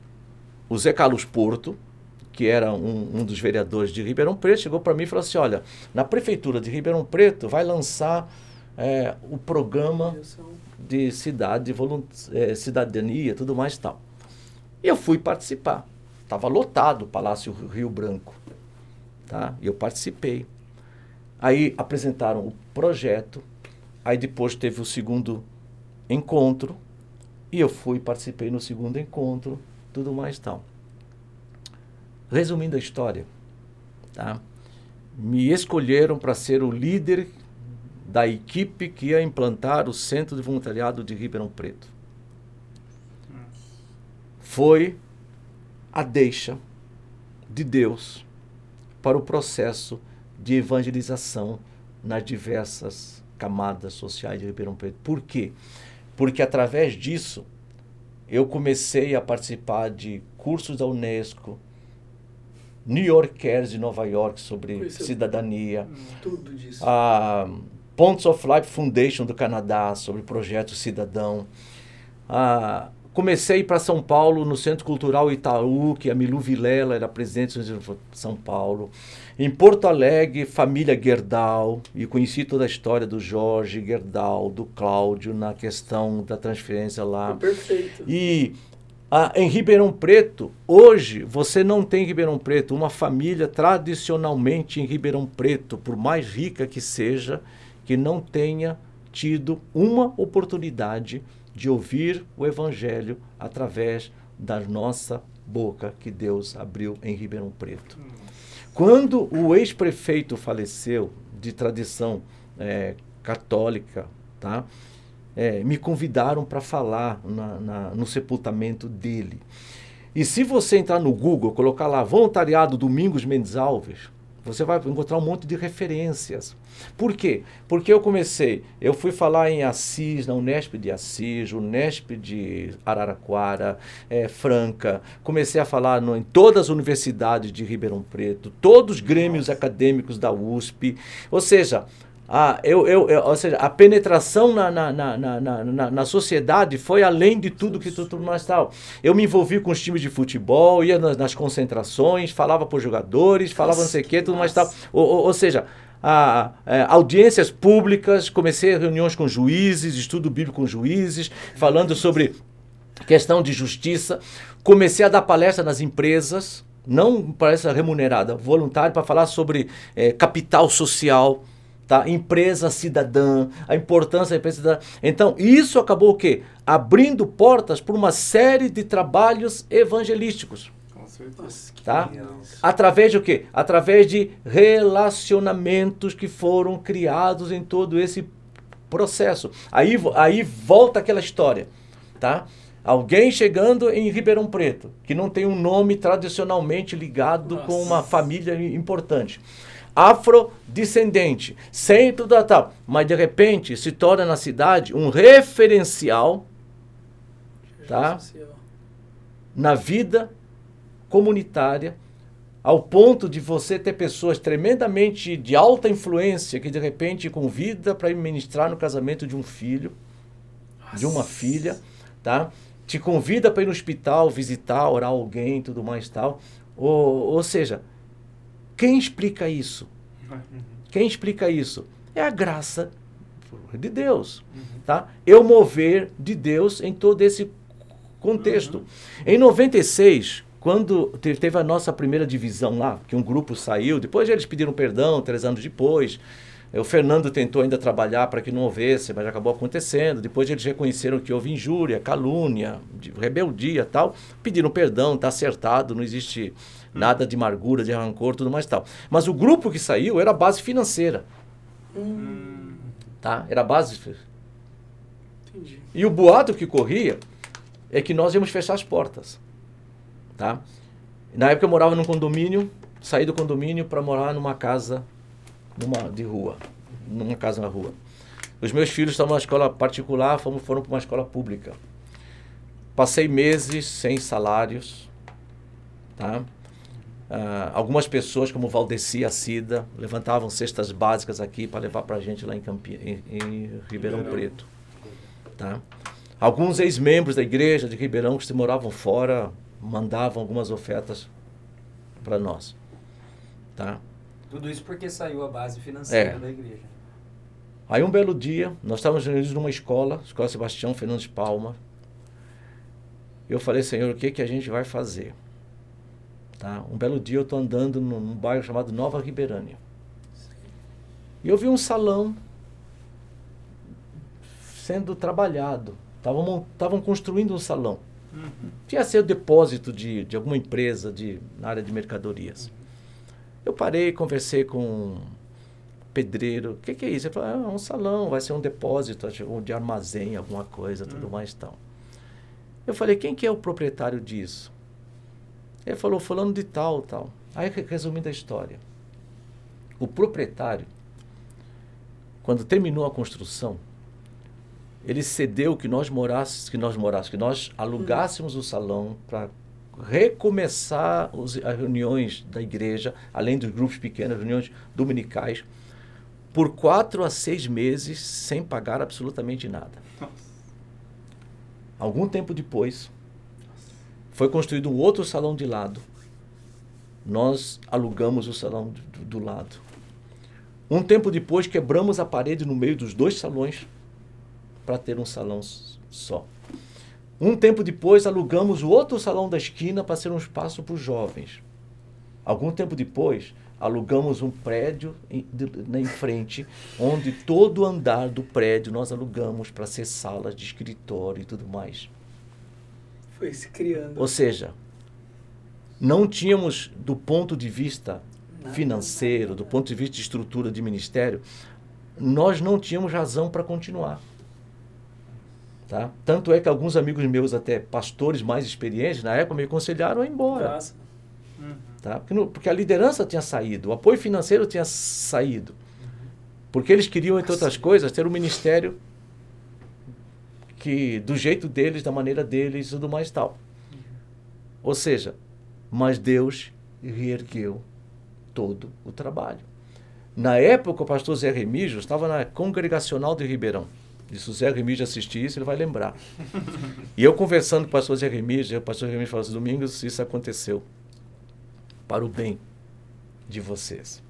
o Zé Carlos Porto, que era um, um dos vereadores de Ribeirão Preto, chegou para mim e falou assim: Olha, na prefeitura de Ribeirão Preto vai lançar é, o programa de cidade, eh, cidadania, tudo mais e tal. Eu fui participar. Estava lotado o Palácio Rio Branco. Tá? Eu participei. Aí apresentaram o projeto, aí depois teve o segundo encontro, e eu fui participei no segundo encontro, tudo mais tal. Resumindo a história, tá? me escolheram para ser o líder da equipe que ia implantar o Centro de Voluntariado de Ribeirão Preto. Foi a deixa de Deus para o processo de evangelização nas diversas camadas sociais de Ribeirão Preto. Por quê? Porque através disso eu comecei a participar de cursos da Unesco, New Yorkers de Nova York sobre Conheceu. cidadania, Tudo disso. a Ponts of Life Foundation do Canadá sobre projeto cidadão. Ah, comecei a ir para São Paulo no Centro Cultural Itaú, que a Milu Vilela era presidente de São Paulo. Em Porto Alegre, família Gerdau, e conheci toda a história do Jorge Gerdau, do Cláudio, na questão da transferência lá. Perfeito. E Ah, em Ribeirão Preto, hoje você não tem em Ribeirão Preto uma família tradicionalmente em Ribeirão Preto, por mais rica que seja, que não tenha tido uma oportunidade de ouvir o Evangelho através da nossa boca que Deus abriu em Ribeirão Preto. Quando o ex-prefeito faleceu, de tradição é, católica, tá? É, me convidaram para falar na, na, no sepultamento dele. E se você entrar no Google, colocar lá voluntariado Domingos Mendes Alves, você vai encontrar um monte de referências. Por quê? Porque eu comecei, eu fui falar em Assis, na Unesp de Assis, Unesp de Araraquara, é, Franca, comecei a falar no, em todas as universidades de Ribeirão Preto, todos os grêmios Nossa. acadêmicos da USP, ou seja, a, eu, eu, eu, ou seja, a penetração na, na, na, na, na, na sociedade foi além de tudo que tudo mais tal. Eu me envolvi com os times de futebol, ia nas, nas concentrações, falava para os jogadores, falava não sei o que, tudo mais tal. Ou, ou, ou seja, a, a, é, audiências públicas, comecei reuniões com juízes, estudo bíblico com juízes, falando sobre questão de justiça. Comecei a dar palestra nas empresas, não palestra remunerada, voluntário, para falar sobre é, capital social tá? empresa cidadã, a importância da empresa cidadã. Então, isso acabou o quê? Abrindo portas para uma série de trabalhos evangelísticos. Com certeza. Tá? Através de o quê? Através de relacionamentos que foram criados em todo esse processo. Aí, aí volta aquela história, tá? Alguém chegando em Ribeirão Preto, que não tem um nome tradicionalmente ligado Nossa. com uma família importante afrodescendente, centro da tal, mas de repente se torna na cidade um referencial, tá? Na vida comunitária, ao ponto de você ter pessoas tremendamente de alta influência que de repente convida para ir ministrar no casamento de um filho, Nossa. de uma filha, tá? Te convida para ir no hospital visitar, orar alguém, tudo mais tal. Ou, ou seja, quem explica isso? Quem explica isso? É a graça de Deus, tá? É o mover de Deus em todo esse contexto. Em 96, quando teve a nossa primeira divisão lá, que um grupo saiu, depois eles pediram perdão, três anos depois. O Fernando tentou ainda trabalhar para que não houvesse, mas acabou acontecendo. Depois eles reconheceram que houve injúria, calúnia, rebeldia tal. Pediram perdão, está acertado, não existe Nada de amargura, de rancor, tudo mais tal. Mas o grupo que saiu era a base financeira. Hum. Tá? Era a base. Entendi. E o boato que corria é que nós íamos fechar as portas. Tá? Na época eu morava num condomínio, saí do condomínio para morar numa casa numa, de rua. Numa casa na rua. Os meus filhos estavam na escola particular, fomos, foram para uma escola pública. Passei meses sem salários, tá? Uh, algumas pessoas, como Valdeci Cida, levantavam cestas básicas aqui para levar para a gente lá em, Campi em, em Ribeirão Preto. Tá? Alguns ex-membros da igreja de Ribeirão que se moravam fora mandavam algumas ofertas para nós. Tá? Tudo isso porque saiu a base financeira é. da igreja. Aí um belo dia, nós estávamos reunidos numa escola, Escola Sebastião Fernandes Palma. Eu falei, Senhor, o que, que a gente vai fazer? Tá? Um belo dia eu estou andando num, num, bairro chamado Nova Ribeirânia. E eu vi um salão sendo trabalhado. Estavam construindo um salão. Uhum. Tinha sido depósito de, de alguma empresa de, na área de mercadorias. Uhum. Eu parei, conversei com um pedreiro. O que, que, é isso? Ele falou, ah, é um salão, vai ser um depósito de armazém, alguma coisa, tudo uhum. mais tal. Eu falei, quem que é o proprietário disso? Ele falou, fulano de tal, tal. Aí, resumindo a história. O proprietário, quando terminou a construção, ele cedeu que nós morássemos, que nós morássemos, que nós alugássemos o salão para recomeçar os, as reuniões da igreja, além dos grupos pequenos, reuniões dominicais, por quatro a seis meses sem pagar absolutamente nada. Algum tempo depois, foi construído um outro salão de lado. Nós alugamos o salão do, do lado. Um tempo depois, quebramos a parede no meio dos dois salões para ter um salão só. Um tempo depois, alugamos o outro salão da esquina para ser um espaço para os jovens. Algum tempo depois, alugamos um prédio em, de, em frente, onde todo o andar do prédio nós alugamos para ser salas de escritório e tudo mais. Foi se criando. Ou seja, não tínhamos, do ponto de vista financeiro, do ponto de vista de estrutura de ministério, nós não tínhamos razão para continuar. Tá? Tanto é que alguns amigos meus, até pastores mais experientes, na época me aconselharam a ir embora. Uhum. Tá? Porque, no- porque a liderança tinha saído, o apoio financeiro tinha saído. Porque eles queriam, entre outras coisas, ter um ministério que do jeito deles, da maneira deles e tudo mais tal. Ou seja, mas Deus reergueu todo o trabalho. Na época, o pastor Zé Remígio estava na congregacional de Ribeirão. E se o Zé Remígio assistir isso, ele vai lembrar. e eu conversando com o pastor Zé Remígio, o pastor Zé Remígio falou assim, Domingos, isso aconteceu para o bem de vocês.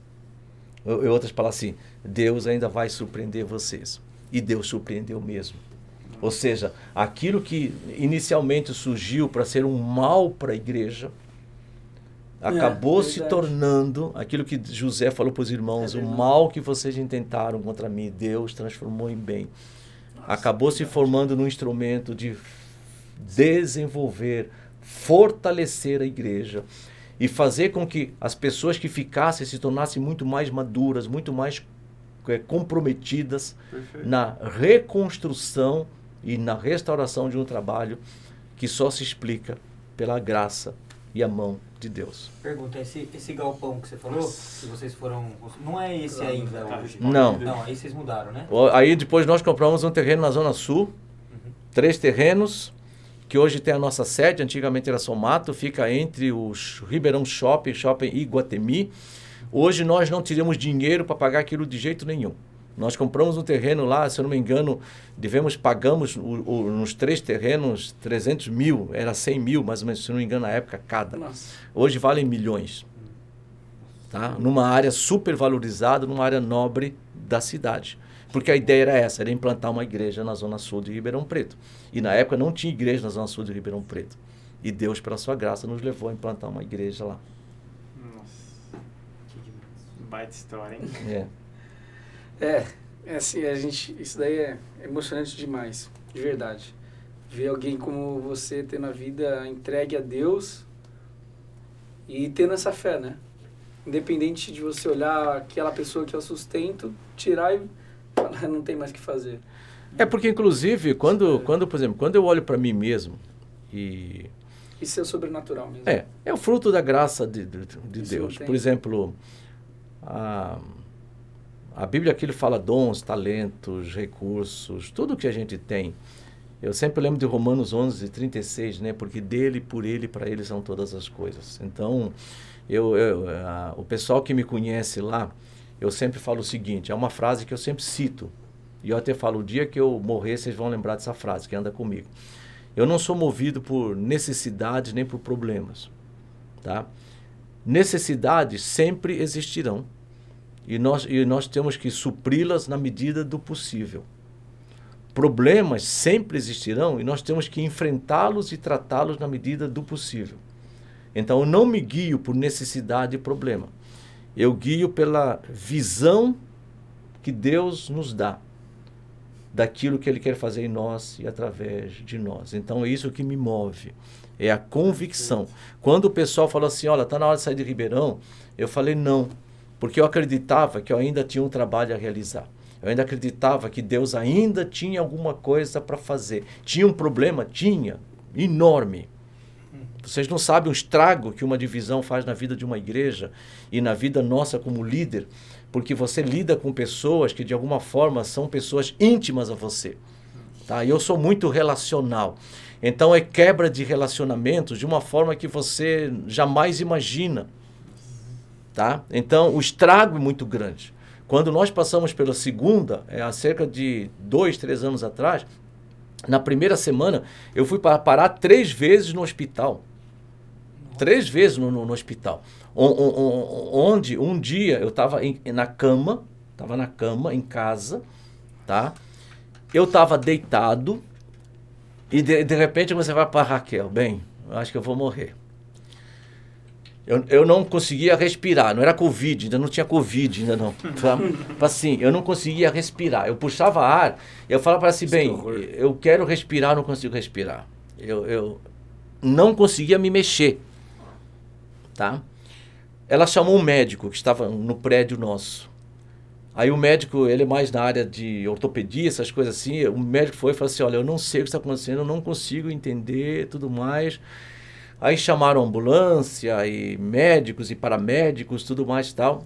Em outras palavras assim, Deus ainda vai surpreender vocês. E Deus surpreendeu mesmo. Ou seja, aquilo que inicialmente surgiu para ser um mal para a igreja, acabou se verdade. tornando aquilo que José falou para os irmãos: É o mal que vocês intentaram contra mim, Deus transformou em bem. acabou se formando num instrumento de desenvolver, fortalecer a igreja e fazer com que as pessoas que ficassem se tornassem muito mais maduras, muito mais eh, comprometidas Perfeito. na reconstrução e na restauração de um trabalho que só se explica pela graça e a mão de Deus. Pergunta, esse, esse galpão que você falou, que vocês foram. Não é esse ainda Tá, hoje? Não. Não, aí vocês mudaram, né? Aí depois nós compramos um terreno na Zona Sul, três terrenos, que hoje tem a nossa sede, antigamente era Somato, fica entre os Ribeirão Shopping, Shopping Iguatemi. Hoje nós não teríamos dinheiro para pagar aquilo de jeito nenhum. Nós compramos um terreno lá, se eu não me engano, devemos, pagamos o, o, nos três terrenos 300 mil, era 100 mil, mais ou menos, se eu não me engano, na época, cada. Nossa. Hoje valem milhões. Tá? Numa área super valorizada, numa área nobre da cidade. Porque a ideia era essa, era implantar uma igreja na zona sul de Ribeirão Preto. E na época não tinha igreja na zona sul de Ribeirão Preto. E Deus, pela sua graça, nos levou a implantar uma igreja lá. Nossa, baita história, hein? É. É, é assim, a gente, isso daí é emocionante demais, de verdade. Ver alguém como você tendo a vida entregue a Deus e tendo essa fé, né? Independente de você olhar aquela pessoa que é o sustento, tirar e falar, não tem mais o que fazer. É porque, inclusive, quando, quando, por exemplo, quando eu olho para mim mesmo e Isso é sobrenatural mesmo. É, é o fruto da graça de, de, de Deus. Por exemplo, a, a Bíblia aqui ele fala dons, talentos, recursos, tudo que a gente tem. Eu sempre lembro de Romanos 11, 36, né? Porque dele, por ele, para ele são todas as coisas. Então, eu, eu, a- o pessoal que me conhece lá, eu sempre falo o seguinte, é uma frase que eu sempre cito. E eu até falo, o dia que eu morrer, vocês vão lembrar dessa frase, que anda comigo. Eu não sou movido por necessidades nem por problemas, tá? Necessidades sempre existirão e nós, e nós temos que supri-las na medida do possível. Problemas sempre existirão e nós temos que enfrentá-los e tratá-los na medida do possível. Então eu não me guio por necessidade e problema. Eu guio pela visão que Deus nos dá daquilo que Ele quer fazer em nós e através de nós. Então é isso que me move, é a convicção. Quando o pessoal falou assim, olha, está na hora de sair de Ribeirão, eu falei não, porque eu acreditava que eu ainda tinha um trabalho a realizar. Eu ainda acreditava que Deus ainda tinha alguma coisa para fazer. Tinha um problema? Tinha, enorme. Vocês não sabem o estrago que uma divisão faz na vida de uma igreja e na vida nossa como líder, porque você lida com pessoas que de alguma forma são pessoas íntimas a você. Tá? E eu sou muito relacional. Então é quebra de relacionamentos de uma forma que você jamais imagina. Tá? Então o estrago é muito grande. Quando nós passamos pela segunda, é, há cerca de dois, três anos atrás, na primeira semana eu fui para parar três vezes no hospital. Três vezes no, no, no hospital. O- o- o- onde um dia eu estava na cama, estava na cama, em casa, tá? Eu estava deitado E de, de repente você vai para Raquel, bem, acho que eu vou morrer. Eu, eu não conseguia respirar, não era Covid, ainda não tinha Covid, ainda não. Tá? Assim, eu não conseguia respirar. Eu puxava ar, eu falava para assim, bem, eu quero respirar, não consigo respirar. Eu, eu não conseguia me mexer, tá? Ela chamou um médico que estava no prédio nosso. Aí o médico, ele é mais na área de ortopedia, essas coisas assim. O médico foi e falou assim: Olha, eu não sei o que está acontecendo, eu não consigo entender tudo mais. Aí chamaram ambulância e médicos e paramédicos, tudo mais e tal.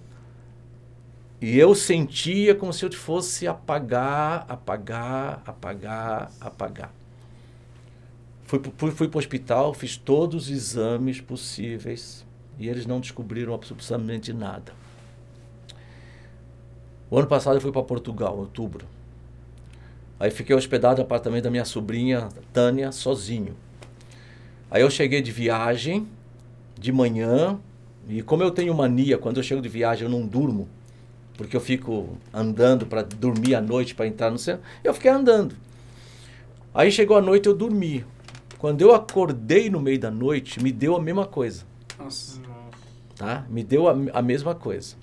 E eu sentia como se eu fosse apagar, apagar, apagar, apagar. Fui, fui, fui para o hospital, fiz todos os exames possíveis e eles não descobriram absolutamente nada. O ano passado eu fui para Portugal, em outubro. Aí fiquei hospedado no apartamento da minha sobrinha, Tânia, sozinho. Aí eu cheguei de viagem, de manhã, e como eu tenho mania, quando eu chego de viagem eu não durmo, porque eu fico andando para dormir à noite, para entrar no centro, eu fiquei andando. Aí chegou a noite eu dormi. Quando eu acordei no meio da noite, me deu a mesma coisa Nossa. tá? Me deu a, a mesma coisa.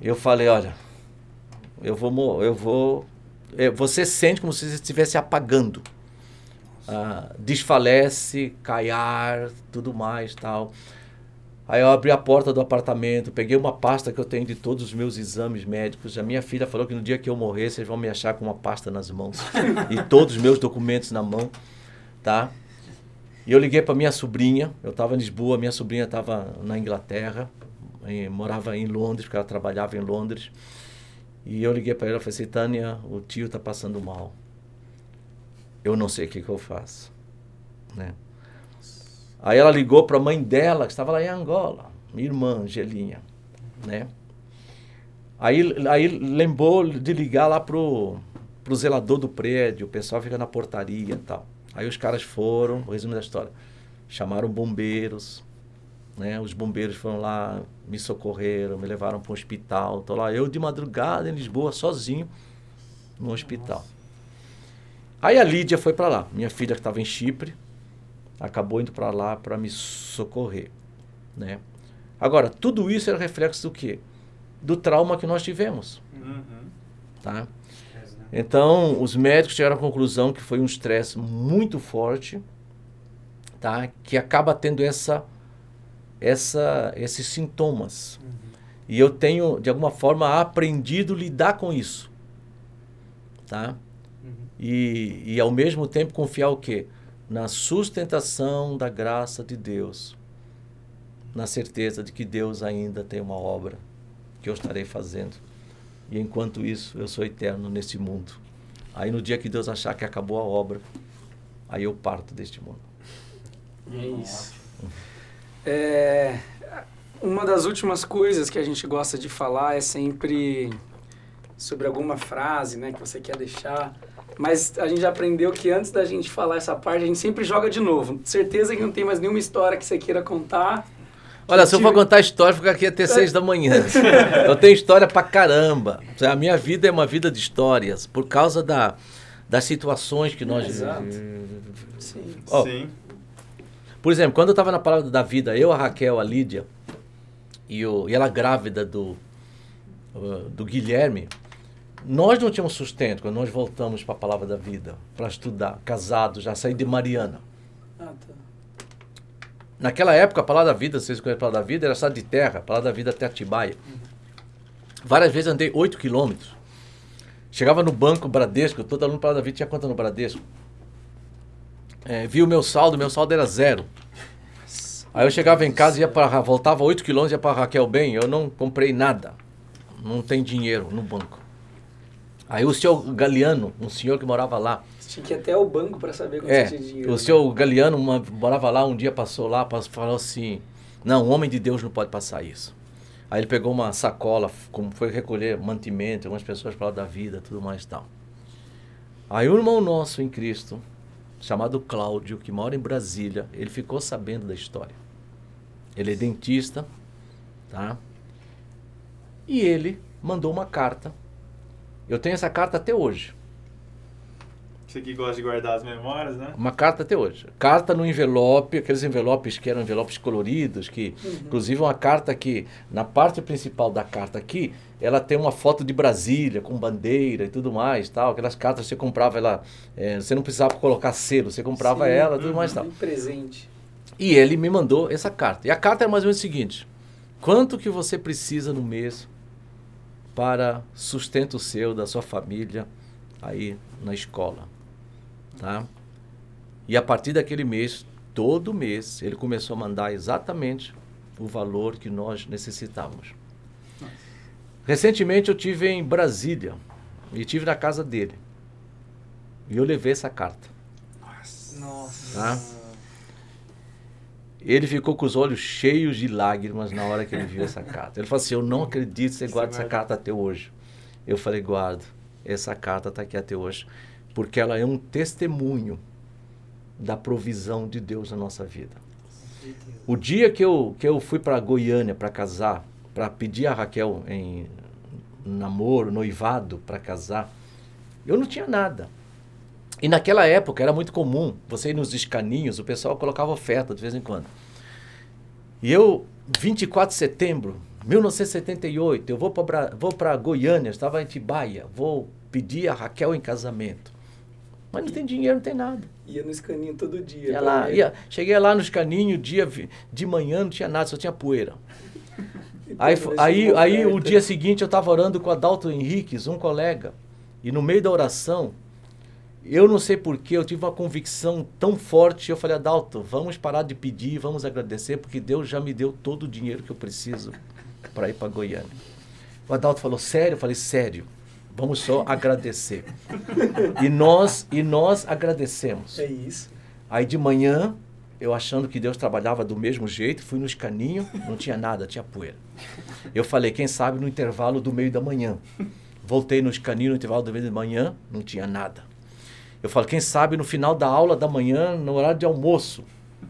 Eu falei, olha, eu vou, eu vou, é, você sente como se você estivesse apagando, Ah, desfalece, cai ar, tudo mais, tal. Aí eu abri a porta do apartamento, peguei uma pasta que eu tenho de todos os meus exames médicos. A minha filha falou que no dia que eu morrer, vocês vão me achar com uma pasta nas mãos e todos os meus documentos na mão, tá? E eu liguei para minha sobrinha, eu estava em Lisboa, minha sobrinha estava na Inglaterra, em- morava em Londres, porque ela trabalhava em Londres. E eu liguei para ela e falei assim, Tânia, o tio está passando mal. Eu não sei o que, que eu faço. Né? Aí ela ligou para a mãe dela, que estava lá em Angola, minha irmã, Angelinha. Né? Aí, aí lembrou de ligar lá pro, pro zelador do prédio, o pessoal fica na portaria e tal. Aí os caras foram, o resumo da história, chamaram bombeiros, né? Os bombeiros foram lá, me socorreram, me levaram para um hospital. Tô lá eu de madrugada em Lisboa, sozinho, no hospital. Aí a Lídia foi para lá, minha filha que estava em Chipre, acabou indo para lá para me socorrer, né? Agora, tudo isso era reflexo do quê? Do trauma que nós tivemos, Uhum. tá? Então, os médicos chegaram à conclusão que foi um estresse muito forte, tá? Que acaba tendo essa, essa, esses sintomas. E eu tenho, de alguma forma, aprendido a lidar com isso, tá? E, e ao mesmo tempo confiar o quê? Na sustentação da graça de Deus, na certeza de que Deus ainda tem uma obra que eu estarei fazendo. E enquanto isso, eu sou eterno nesse mundo. Aí no dia que Deus achar que acabou a obra, aí eu parto deste mundo. É isso. É, uma das últimas coisas que a gente gosta de falar é sempre sobre alguma frase, né, que você quer deixar. Mas a gente já aprendeu que antes da gente falar essa parte, a gente sempre joga de novo. Certeza que não tem mais nenhuma história que você queira contar. Olha, se eu for contar história, fica aqui até seis da manhã. Eu tenho história pra caramba. A minha vida é uma vida de histórias, por causa da, das situações que nós... Exato. Sim. Ó, Sim. Por exemplo, quando eu estava na palavra da vida, eu, a Raquel, a Lídia, e, o, e ela grávida do, uh, do Guilherme, nós não tínhamos sustento quando nós voltamos para a palavra da vida, para estudar, casados, já saí de Mariana. Ah, tá. Naquela época, a palavra da vida, vocês conhecem a palavra da vida, era estado de terra, a palavra da vida até Atibaia. Várias vezes andei 8 quilômetros. Chegava no banco Bradesco, todo aluno palavra da vida tinha conta no Bradesco. É, vi o meu saldo, meu saldo era zero. Aí eu chegava em casa, ia para voltava 8 quilômetros, ia para Raquel bem, eu não comprei nada. Não tem dinheiro no banco. Aí o senhor Galeano, um senhor que morava lá, tinha que ir até o banco para saber quanto é, você tinha dinheiro. o né? seu Galeano uma, morava lá, um dia passou lá, pas- falou assim, não, um homem de Deus não pode passar isso. Aí ele pegou uma sacola, como foi recolher mantimento, algumas pessoas falaram da vida, tudo mais e tal. Aí um irmão nosso em Cristo, chamado Cláudio, que mora em Brasília, ele ficou sabendo da história. Ele é dentista, tá? E ele mandou uma carta. Eu tenho essa carta até hoje. Você que gosta de guardar as memórias, né? Uma carta até hoje. Carta no envelope, aqueles envelopes que eram envelopes coloridos, que Uhum. inclusive uma carta que na parte principal da carta aqui, ela tem uma foto de Brasília com bandeira e tudo mais, tal. Aquelas cartas você comprava ela, eh, você não precisava colocar selo, você comprava Sim, ela, tudo mais, tal. Um presente. E ele me mandou essa carta. E a carta é mais ou menos o seguinte: quanto que você precisa no mês para sustento seu, da sua família, aí na escola, tá? E a partir daquele mês, todo mês, ele começou a mandar exatamente o valor que nós necessitávamos. Recentemente eu tive em Brasília e tive na casa dele. E eu levei essa carta. Nossa. Tá? Ele ficou com os olhos cheios de lágrimas na hora que ele viu essa carta. Ele falou assim: Eu não acredito que você guarda essa carta até hoje. Eu falei: Guardo, essa carta está aqui até hoje, porque ela é um testemunho da provisão de Deus na nossa vida. O dia que eu, que eu fui para Goiânia para casar, para pedir a Raquel em namoro, noivado para casar, eu não tinha nada. E naquela época era muito comum, você ir nos escaninhos, o pessoal colocava oferta de vez em quando. E eu, 24 de setembro de 1978, eu vou para vou Goiânia, estava em Tibaia, vou pedir a Raquel em casamento. Mas não tem dinheiro, não tem nada. Ia no escaninho todo dia. Ia pra lá, ia, cheguei lá nos caninhos, dia, de manhã não tinha nada, só tinha poeira. Aí, deixa aí, aí o dia seguinte eu estava orando com Adalto Henriques, um colega, e no meio da oração, eu não sei porquê, eu tive uma convicção tão forte, eu falei, Adalto, vamos parar de pedir, vamos agradecer, porque Deus já me deu todo o dinheiro que eu preciso para ir para Goiânia. O Adalto falou, sério? Eu falei, sério, vamos só agradecer. e nós, e nós agradecemos. É isso. Aí de manhã, eu achando que Deus trabalhava do mesmo jeito, fui no escaninho, não tinha nada, tinha poeira. Eu falei, quem sabe no intervalo do meio da manhã. Voltei no escaninho no intervalo do meio da manhã, não tinha nada. Eu falei, quem sabe no final da aula da manhã, no horário de almoço.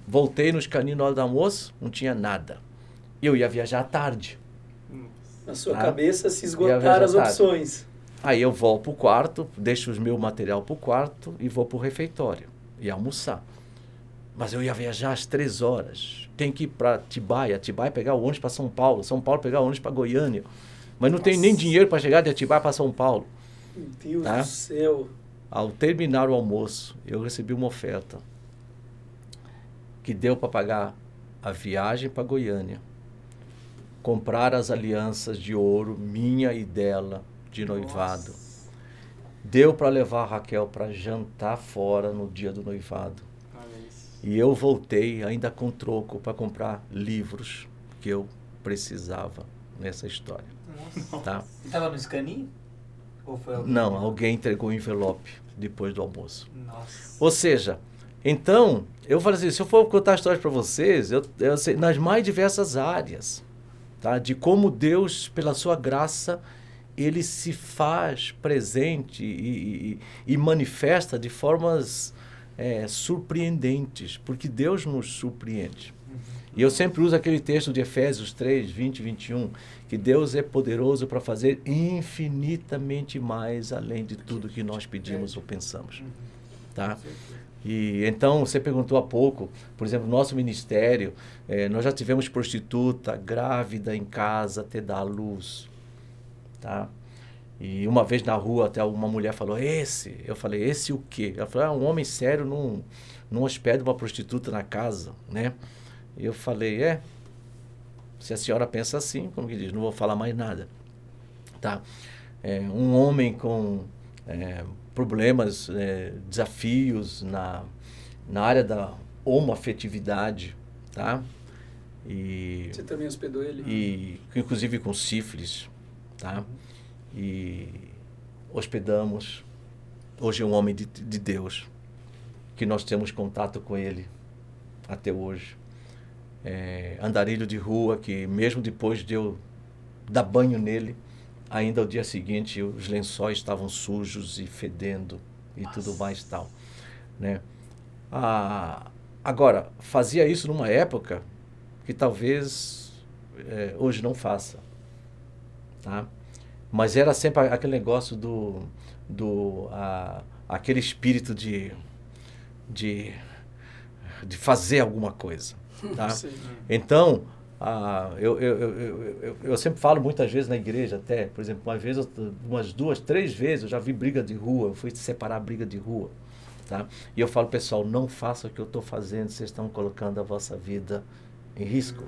Voltei no escaninho na hora do almoço, não tinha nada. Eu ia viajar à tarde. Na sua Tá. cabeça se esgotaram as opções. Aí eu vou pro quarto, deixo o meu material pro quarto e vou pro refeitório e almoçar. Mas eu ia viajar às três horas. Tem que ir para Atibaia, Atibaia pegar o ônibus para São Paulo, São Paulo pegar o ônibus para Goiânia. Mas não tem nem Nossa. dinheiro para chegar de Atibaia para São Paulo. Meu Deus Tá. do céu. Ao terminar o almoço, eu recebi uma oferta que deu para pagar a viagem para Goiânia, comprar as alianças de ouro, minha e dela, de noivado. Deu para levar a Raquel para jantar fora no dia do noivado. E eu voltei ainda com troco para comprar livros que eu precisava nessa história, Nossa. tá? E tava no escaninho? Ou foi alguém? Não, alguém entregou o envelope depois do almoço. Nossa. Ou seja, então, eu falei assim, se eu for contar histórias para vocês, eu, eu sei, nas mais diversas áreas, tá? De como Deus, pela sua graça, ele se faz presente e, e- e manifesta de formas eh, surpreendentes, porque Deus nos surpreende. E eu sempre uso aquele texto de Efésios 3, 20 e 21, que Deus é poderoso para fazer infinitamente mais além de tudo que nós pedimos ou pensamos. Tá? E então você perguntou há pouco, por exemplo, nosso ministério, eh, nós já tivemos prostituta grávida em casa até dar à luz, tá? E uma vez na rua até uma mulher falou esse, eu falei esse o quê? Ela falou ah, um homem sério não não hospeda uma prostituta na casa, né? E eu falei é, se a senhora pensa assim, como que diz, não vou falar mais nada, tá? É, um homem com é, problemas, é, desafios na, na área da homoafetividade, tá? E, Você também hospedou ele? e inclusive com sífilis, tá? E hospedamos. Hoje é um homem de, de Deus, que nós temos contato com ele até hoje. É, andarilho de rua, que mesmo depois de eu dar banho nele, ainda ao dia seguinte os lençóis estavam sujos e fedendo e tudo mais tal, né? Ah, agora, fazia isso numa época que talvez eh, hoje não faça, tá? Mas era sempre aquele negócio do, do a, aquele espírito de, de, de fazer alguma coisa. Tá? Sim. Então, ah, eu, eu, eu, eu, sempre falo muitas vezes na igreja, até, por exemplo, uma vez, umas duas, três vezes eu já vi briga de rua, eu fui separar briga de rua. Tá? E eu falo, pessoal, não faça o que eu estou fazendo, vocês estão colocando a vossa vida em risco.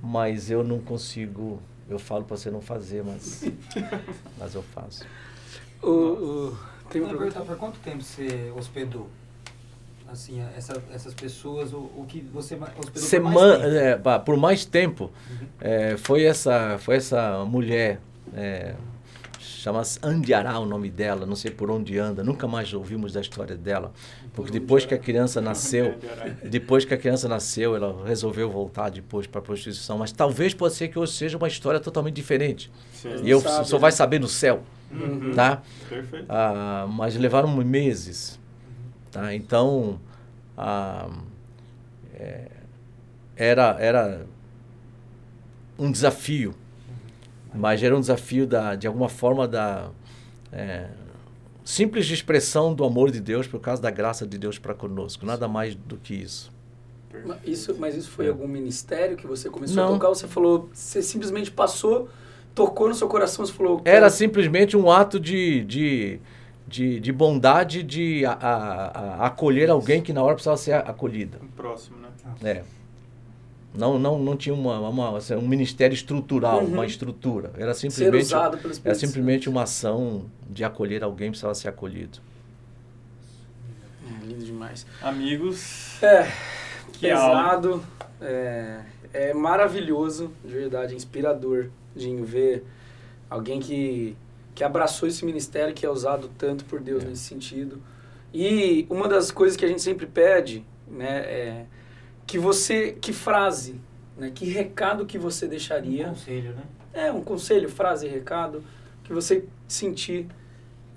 Mas eu não consigo, eu falo para você não fazer, mas, mas eu faço. O, o- tem uma pergunta? por quanto tempo você hospedou? Assim, essa, essas pessoas, o, o que você mais Semana, tempo? é, por mais tempo, Uhum. é, foi, essa, foi essa mulher, é, chama-se Andiará o nome dela, não sei por onde anda, nunca mais ouvimos da história dela, porque depois que a criança nasceu, depois que a criança nasceu, ela resolveu voltar depois para a prostituição, mas talvez pode ser que hoje seja uma história totalmente diferente, Sim. e eu sabe, só né? vai saber no céu, Uhum. tá? Perfeito. Ah, mas levaram meses. Tá? Então, ah, é, era, era um desafio, mas era um desafio da, de alguma forma da é, simples expressão do amor de Deus por causa da graça de Deus para conosco, nada mais do que isso. Ma- Isso, mas isso foi É. algum ministério que você começou Não. a tocar? Ou você falou, você simplesmente passou, tocou no seu coração, você falou... Era simplesmente um ato de, de, de, de bondade de a- a- a- acolher alguém que na hora precisava ser acolhida. Um próximo, né? É. Não, não, não tinha uma, uma- assim, um ministério estrutural, Uhum. uma estrutura. Era simplesmente, era simplesmente uma ação de acolher alguém que precisava ser acolhido. É, lindo demais. Amigos, É, que pesado, é, é maravilhoso, de verdade, inspirador, Dinho, ver alguém que, que abraçou esse ministério, que é usado tanto por Deus É. nesse sentido. E uma das coisas que a gente sempre pede, né, é que você, que frase, né, que recado que você Um deixaria, conselho, né? é um conselho, frase, recado, que você sentir,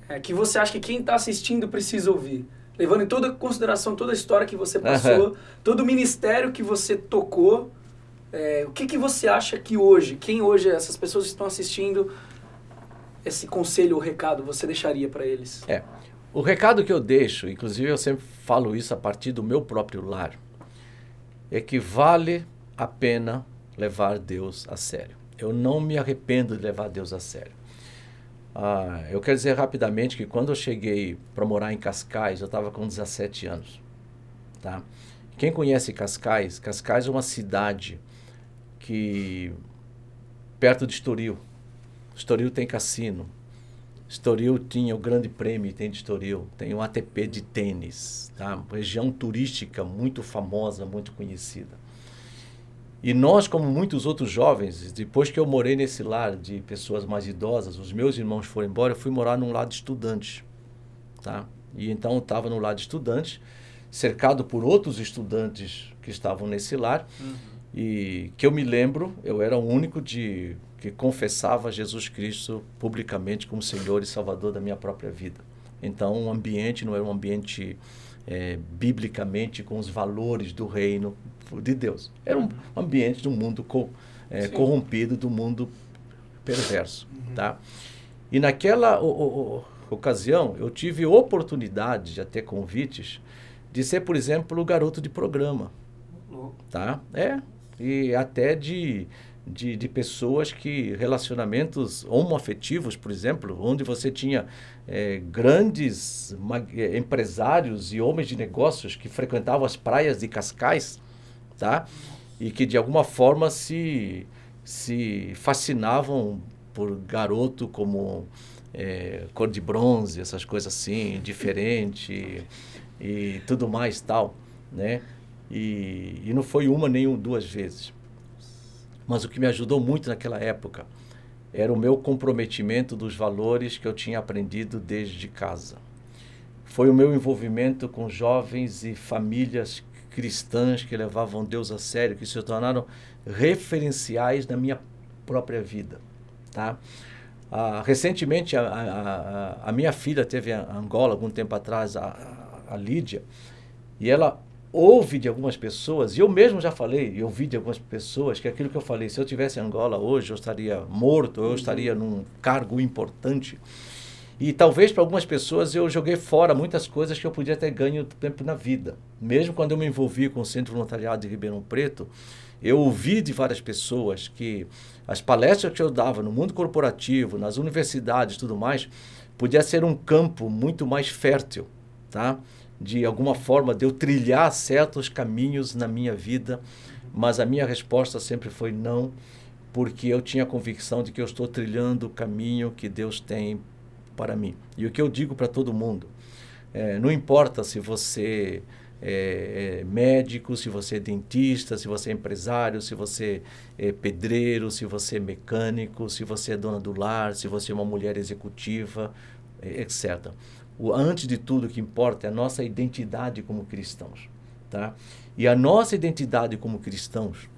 é, que você acha que quem está assistindo precisa ouvir. Levando em toda consideração toda a história que você passou, todo o ministério que você tocou, é, o que, que você acha que hoje, quem hoje, essas pessoas que estão assistindo, esse conselho ou recado você deixaria para eles? É. O recado que eu deixo, inclusive eu sempre falo isso a partir do meu próprio lar, é que vale a pena levar Deus a sério. Eu não me arrependo de levar Deus a sério. Ah, eu quero dizer rapidamente que quando eu cheguei para morar em Cascais, eu estava com 17 anos. Tá? Quem conhece Cascais, Cascais é uma cidade que perto de Estoril. Estoril tem cassino. Estoril tinha o Grande Prêmio, tem de Estoril, tem um ATP de tênis, tá? Região turística muito famosa, muito conhecida. E nós, como muitos outros jovens, depois que eu morei nesse lar de pessoas mais idosas, os meus irmãos foram embora, eu fui morar num lar de estudantes, tá? E então eu estava no lar de estudantes, cercado por outros estudantes que estavam nesse lar, e que eu me lembro, eu era o único de que confessava Jesus Cristo publicamente como Senhor e Salvador da minha própria vida. Então, o ambiente não era um ambiente é, biblicamente com os valores do reino de Deus. Era um ambiente do mundo co, é, corrompido, do mundo perverso, tá? E naquela o- o- o- ocasião, eu tive oportunidade de ter convites de ser, por exemplo, o garoto de programa tá? É, e até de, de, de pessoas que, relacionamentos homoafetivos, por exemplo, onde você tinha eh, grandes eh, empresários e homens de negócios que frequentavam as praias de Cascais, tá? E que de alguma forma se, se fascinavam por garoto como eh, cor de bronze, essas coisas assim, diferente e tudo mais tal, né? E, e não foi uma nem duas vezes. Mas o que me ajudou muito naquela época era o meu comprometimento dos valores que eu tinha aprendido desde casa. Foi o meu envolvimento com jovens e famílias cristãs que levavam Deus a sério, que se tornaram referenciais na minha própria vida, tá? Ah, recentemente, a, a, a, minha filha teve a Angola, algum tempo atrás, a, a Lídia, e ela ouve de algumas pessoas, e eu mesmo já falei, eu ouvi de algumas pessoas, que aquilo que eu falei, se eu tivesse em Angola hoje, eu estaria morto, eu estaria num cargo importante. E talvez para algumas pessoas eu joguei fora muitas coisas que eu podia ter ganho tempo na vida. Mesmo quando eu me envolvi com o Centro Voluntariado de Ribeirão Preto, eu ouvi de várias pessoas que as palestras que eu dava no mundo corporativo, nas universidades e tudo mais, podia ser um campo muito mais fértil, tá? De alguma forma de eu trilhar certos caminhos na minha vida, mas a minha resposta sempre foi não, porque eu tinha a convicção de que eu estou trilhando o caminho que Deus tem para mim. E o que eu digo para todo mundo, é, não importa se você é, é, médico, se você é dentista, se você é empresário, se você é pedreiro, se você é mecânico, se você é dona do lar, se você é uma mulher executiva, é, etc. O, antes de tudo, o que importa é a nossa identidade como cristãos. Tá? E a nossa identidade como cristãos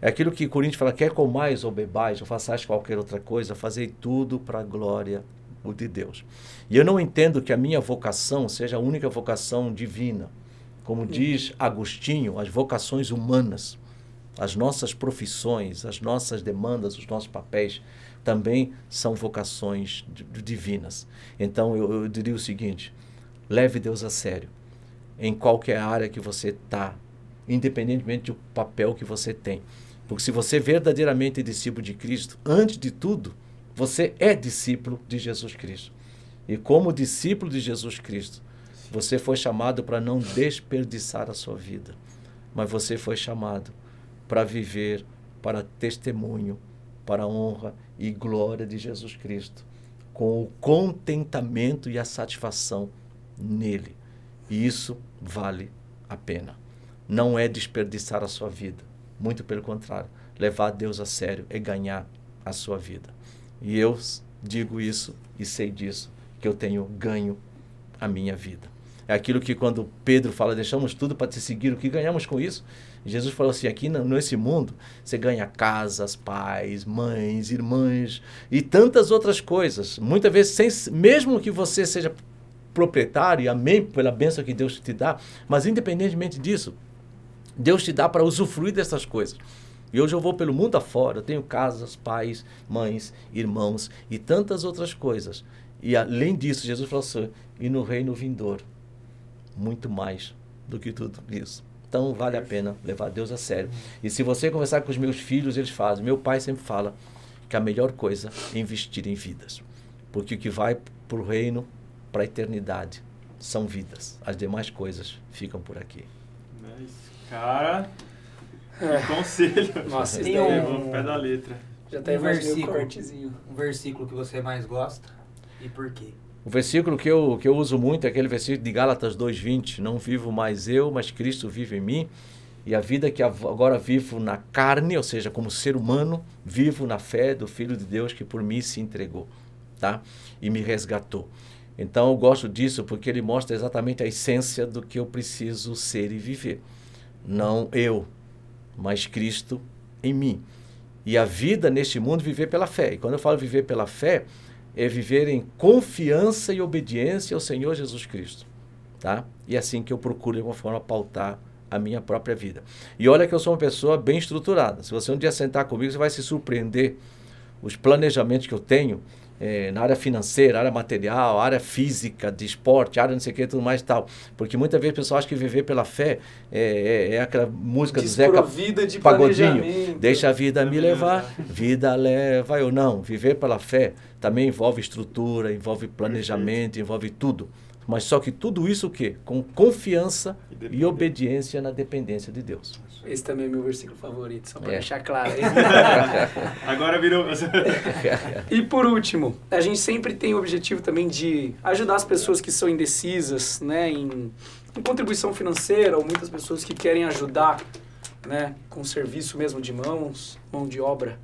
é aquilo que Coríntios fala: quer comais ou bebais, ou façais qualquer outra coisa, fazei tudo para a glória de Deus. E eu não entendo que a minha vocação seja a única vocação divina. Como diz Agostinho, as vocações humanas, as nossas profissões, as nossas demandas, os nossos papéis também são vocações divinas. Então eu, eu diria o seguinte: leve Deus a sério em qualquer área que você está, independentemente do papel que você tem. Porque se você é verdadeiramente é discípulo de Cristo, antes de tudo, você é discípulo de Jesus Cristo. E como discípulo de Jesus Cristo, você foi chamado para não desperdiçar a sua vida, mas você foi chamado para viver para testemunho, para honra e glória de Jesus Cristo, com o contentamento e a satisfação nele. E isso vale a pena. Não é desperdiçar a sua vida, muito pelo contrário, levar Deus a sério é ganhar a sua vida. E eu digo isso e sei disso, que eu tenho ganho a minha vida. É aquilo que quando Pedro fala, deixamos tudo para te seguir, o que ganhamos com isso? Jesus falou assim: aqui nesse mundo você ganha casas, pais, mães, irmãs e tantas outras coisas. Muitas vezes, sem, mesmo que você seja proprietário, amém pela bênção que Deus te dá, mas independentemente disso, Deus te dá para usufruir dessas coisas. E hoje eu vou pelo mundo afora, eu tenho casas, pais, mães, irmãos e tantas outras coisas. E além disso, Jesus falou assim: e no reino vindouro, muito mais do que tudo isso. Então vale a pena levar Deus a sério. E se você conversar com os meus filhos, eles fazem. Meu pai sempre fala que a melhor coisa é investir em vidas. Porque o que vai para o reino, para a eternidade, são vidas. As demais coisas ficam por aqui. Mas, cara, é. Conselho. Nossa, tem um, pé da letra. Já tem um versículo, um versículo que você mais gosta e por quê? O versículo que eu, que eu uso muito é aquele versículo de Gálatas 2:20, não vivo mais eu, mas Cristo vive em mim. E a vida que agora vivo na carne, ou seja, como ser humano, vivo na fé do Filho de Deus que por mim se entregou, tá? E me resgatou. Então eu gosto disso porque ele mostra exatamente a essência do que eu preciso ser e viver. Não eu, mas Cristo em mim. E a vida neste mundo viver pela fé. E quando eu falo viver pela fé, é viver em confiança e obediência ao Senhor Jesus Cristo, tá? E é assim que eu procuro de alguma forma pautar a minha própria vida. E olha que eu sou uma pessoa bem estruturada. Se você um dia sentar comigo, você vai se surpreender os planejamentos que eu tenho é, na área financeira, área material, área física, de esporte, área não sei o que, tudo mais e tal. Porque muitas vezes o pessoal acha que viver pela fé é, é, é aquela música do Zeca de Pagodinho. Deixa a vida me levar, vida leva eu. Não, viver pela fé também envolve estrutura, envolve planejamento, envolve tudo. Mas só que tudo isso o quê? Com confiança e, e obediência na dependência de Deus. Esse também é meu versículo favorito, só para é. deixar claro. Agora virou. e por último, a gente sempre tem o objetivo também de ajudar as pessoas que são indecisas, né, em, em contribuição financeira, ou muitas pessoas que querem ajudar, né, com serviço mesmo de mãos, mão de obra.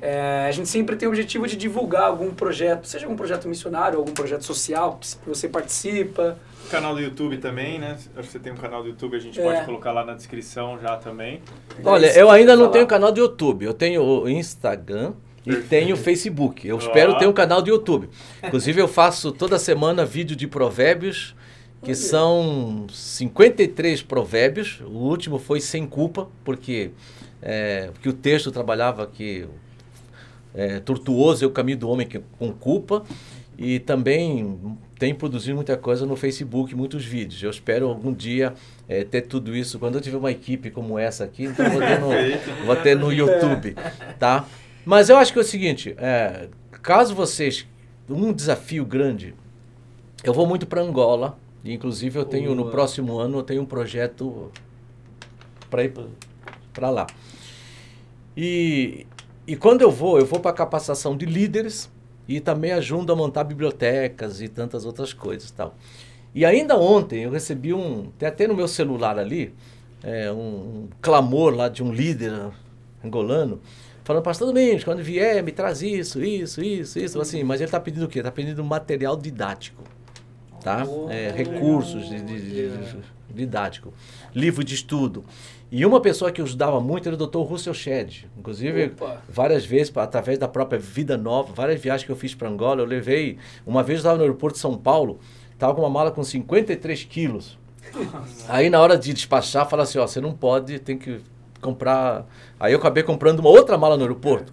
É, a gente sempre tem o objetivo de divulgar algum projeto, seja algum projeto missionário, algum projeto social que você participa. Canal do YouTube também, né? Acho que você tem um canal do YouTube, a gente é. pode colocar lá na descrição já também. Olha, eu ainda não tenho canal do YouTube, eu tenho o Instagram e tenho o Facebook. Eu oh. espero ter um canal do YouTube. Inclusive, eu faço toda semana vídeo de provérbios, que são 53 provérbios. O último foi sem culpa, porque, é, porque o texto trabalhava que é, tortuoso é o caminho do homem com culpa. E também tem produzido muita coisa no Facebook, muitos vídeos. Eu espero algum dia é, ter tudo isso. Quando eu tiver uma equipe como essa aqui, então vou ter no, vou ter no YouTube, tá? Mas eu acho que é o seguinte, é, caso vocês... Um desafio grande, eu vou muito para Angola, inclusive eu tenho, no próximo ano, eu tenho um projeto para ir para lá. E, e quando eu vou, eu vou para capacitação de líderes e também ajudo a montar bibliotecas e tantas outras coisas tal. E ainda ontem eu recebi um, tem até no meu celular ali, é, um, um clamor lá de um líder angolano, falando, pastor Domingos, quando vier, me traz isso, isso, isso, isso, assim, mas ele está pedindo o quê? Está pedindo material didático, tá? É, recursos de, de, de, didático, livro de estudo. E uma pessoa que ajudava muito era o Dr. Russell Shedd. Inclusive, Opa. várias vezes, através da própria Vida Nova, várias viagens que eu fiz para Angola, eu levei. Uma vez eu estava no aeroporto de São Paulo, estava com uma mala com 53 quilos. Aí na hora de despachar, fala assim: ó, você não pode, tem que comprar. Aí eu acabei comprando uma outra mala no aeroporto.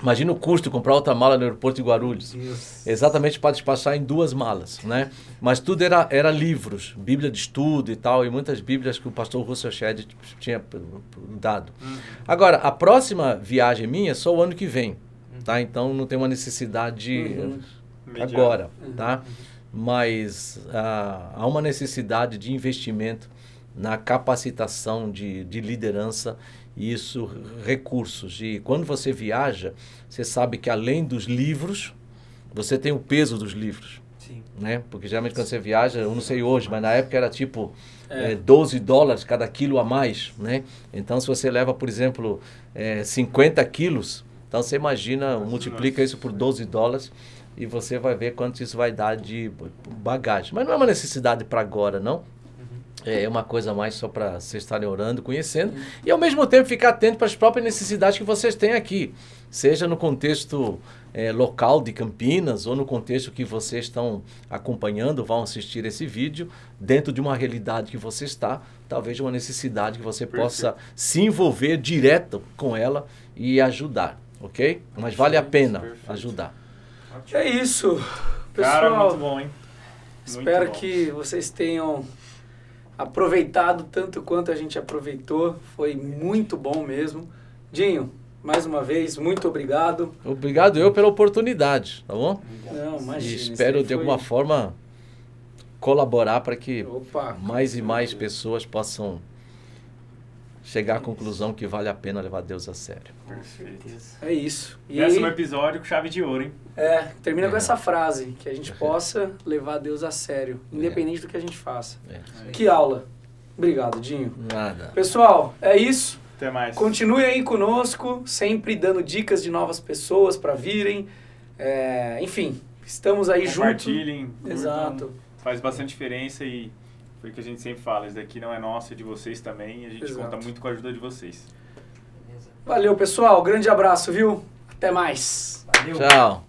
Imagina o custo de comprar outra mala no aeroporto de Guarulhos. Deus. Exatamente para despachar em duas malas, né? Mas tudo era, era livros, Bíblia de estudo e tal, e muitas Bíblias que o pastor Russell Shedd tinha dado. Agora, a próxima viagem minha é só o ano que vem, tá? Então não tem uma necessidade Uhum. Agora, tá? Mas ah, há uma necessidade de investimento na capacitação de, de liderança isso, recursos. E quando você viaja, você sabe que além dos livros, você tem o peso dos livros, Sim. né? Porque geralmente quando você viaja, eu não sei hoje, mas na época era tipo É. eh, 12 dólares cada quilo a mais, né? Então se você leva, por exemplo, eh, 50 quilos, então você imagina, multiplica isso por 12 dólares e você vai ver quanto isso vai dar de bagagem. Mas não é uma necessidade para agora, não. É uma coisa mais só para vocês estarem orando, conhecendo, e ao mesmo tempo ficar atento para as próprias necessidades que vocês têm aqui, seja no contexto eh, local de Campinas ou no contexto que vocês estão acompanhando, vão assistir esse vídeo, dentro de uma realidade que você está, talvez uma necessidade que você possa se envolver direto com ela e ajudar, ok? Mas vale a pena Perfeito. ajudar. É isso. Cara, Pessoal, muito bom, hein? Muito espero bom. que vocês tenham aproveitado tanto quanto a gente aproveitou. Foi muito bom mesmo. Dinho, mais uma vez, muito obrigado. Obrigado eu pela oportunidade, tá bom? Não, E imagina. espero isso de alguma forma colaborar para que Opa, mais e mais pessoas possam chegar à conclusão que vale a pena levar Deus a sério. Perfeito. é isso. E Décimo episódio com chave de ouro, hein? é, termina com É. essa frase, que a gente possa levar Deus a sério, independente do que a gente faça. É. Que aula. Obrigado, Dinho. Nada. Pessoal, é isso. Até mais. Continue aí conosco, sempre dando dicas de novas pessoas para virem. É, enfim, estamos aí juntos. Compartilhem. curtam. Exato. Faz bastante diferença e foi o que a gente sempre fala. Isso daqui não é nosso, é de vocês também. E a gente Exato. conta muito com a ajuda de vocês. Valeu, pessoal. Grande abraço, viu? Até mais. Valeu. Tchau.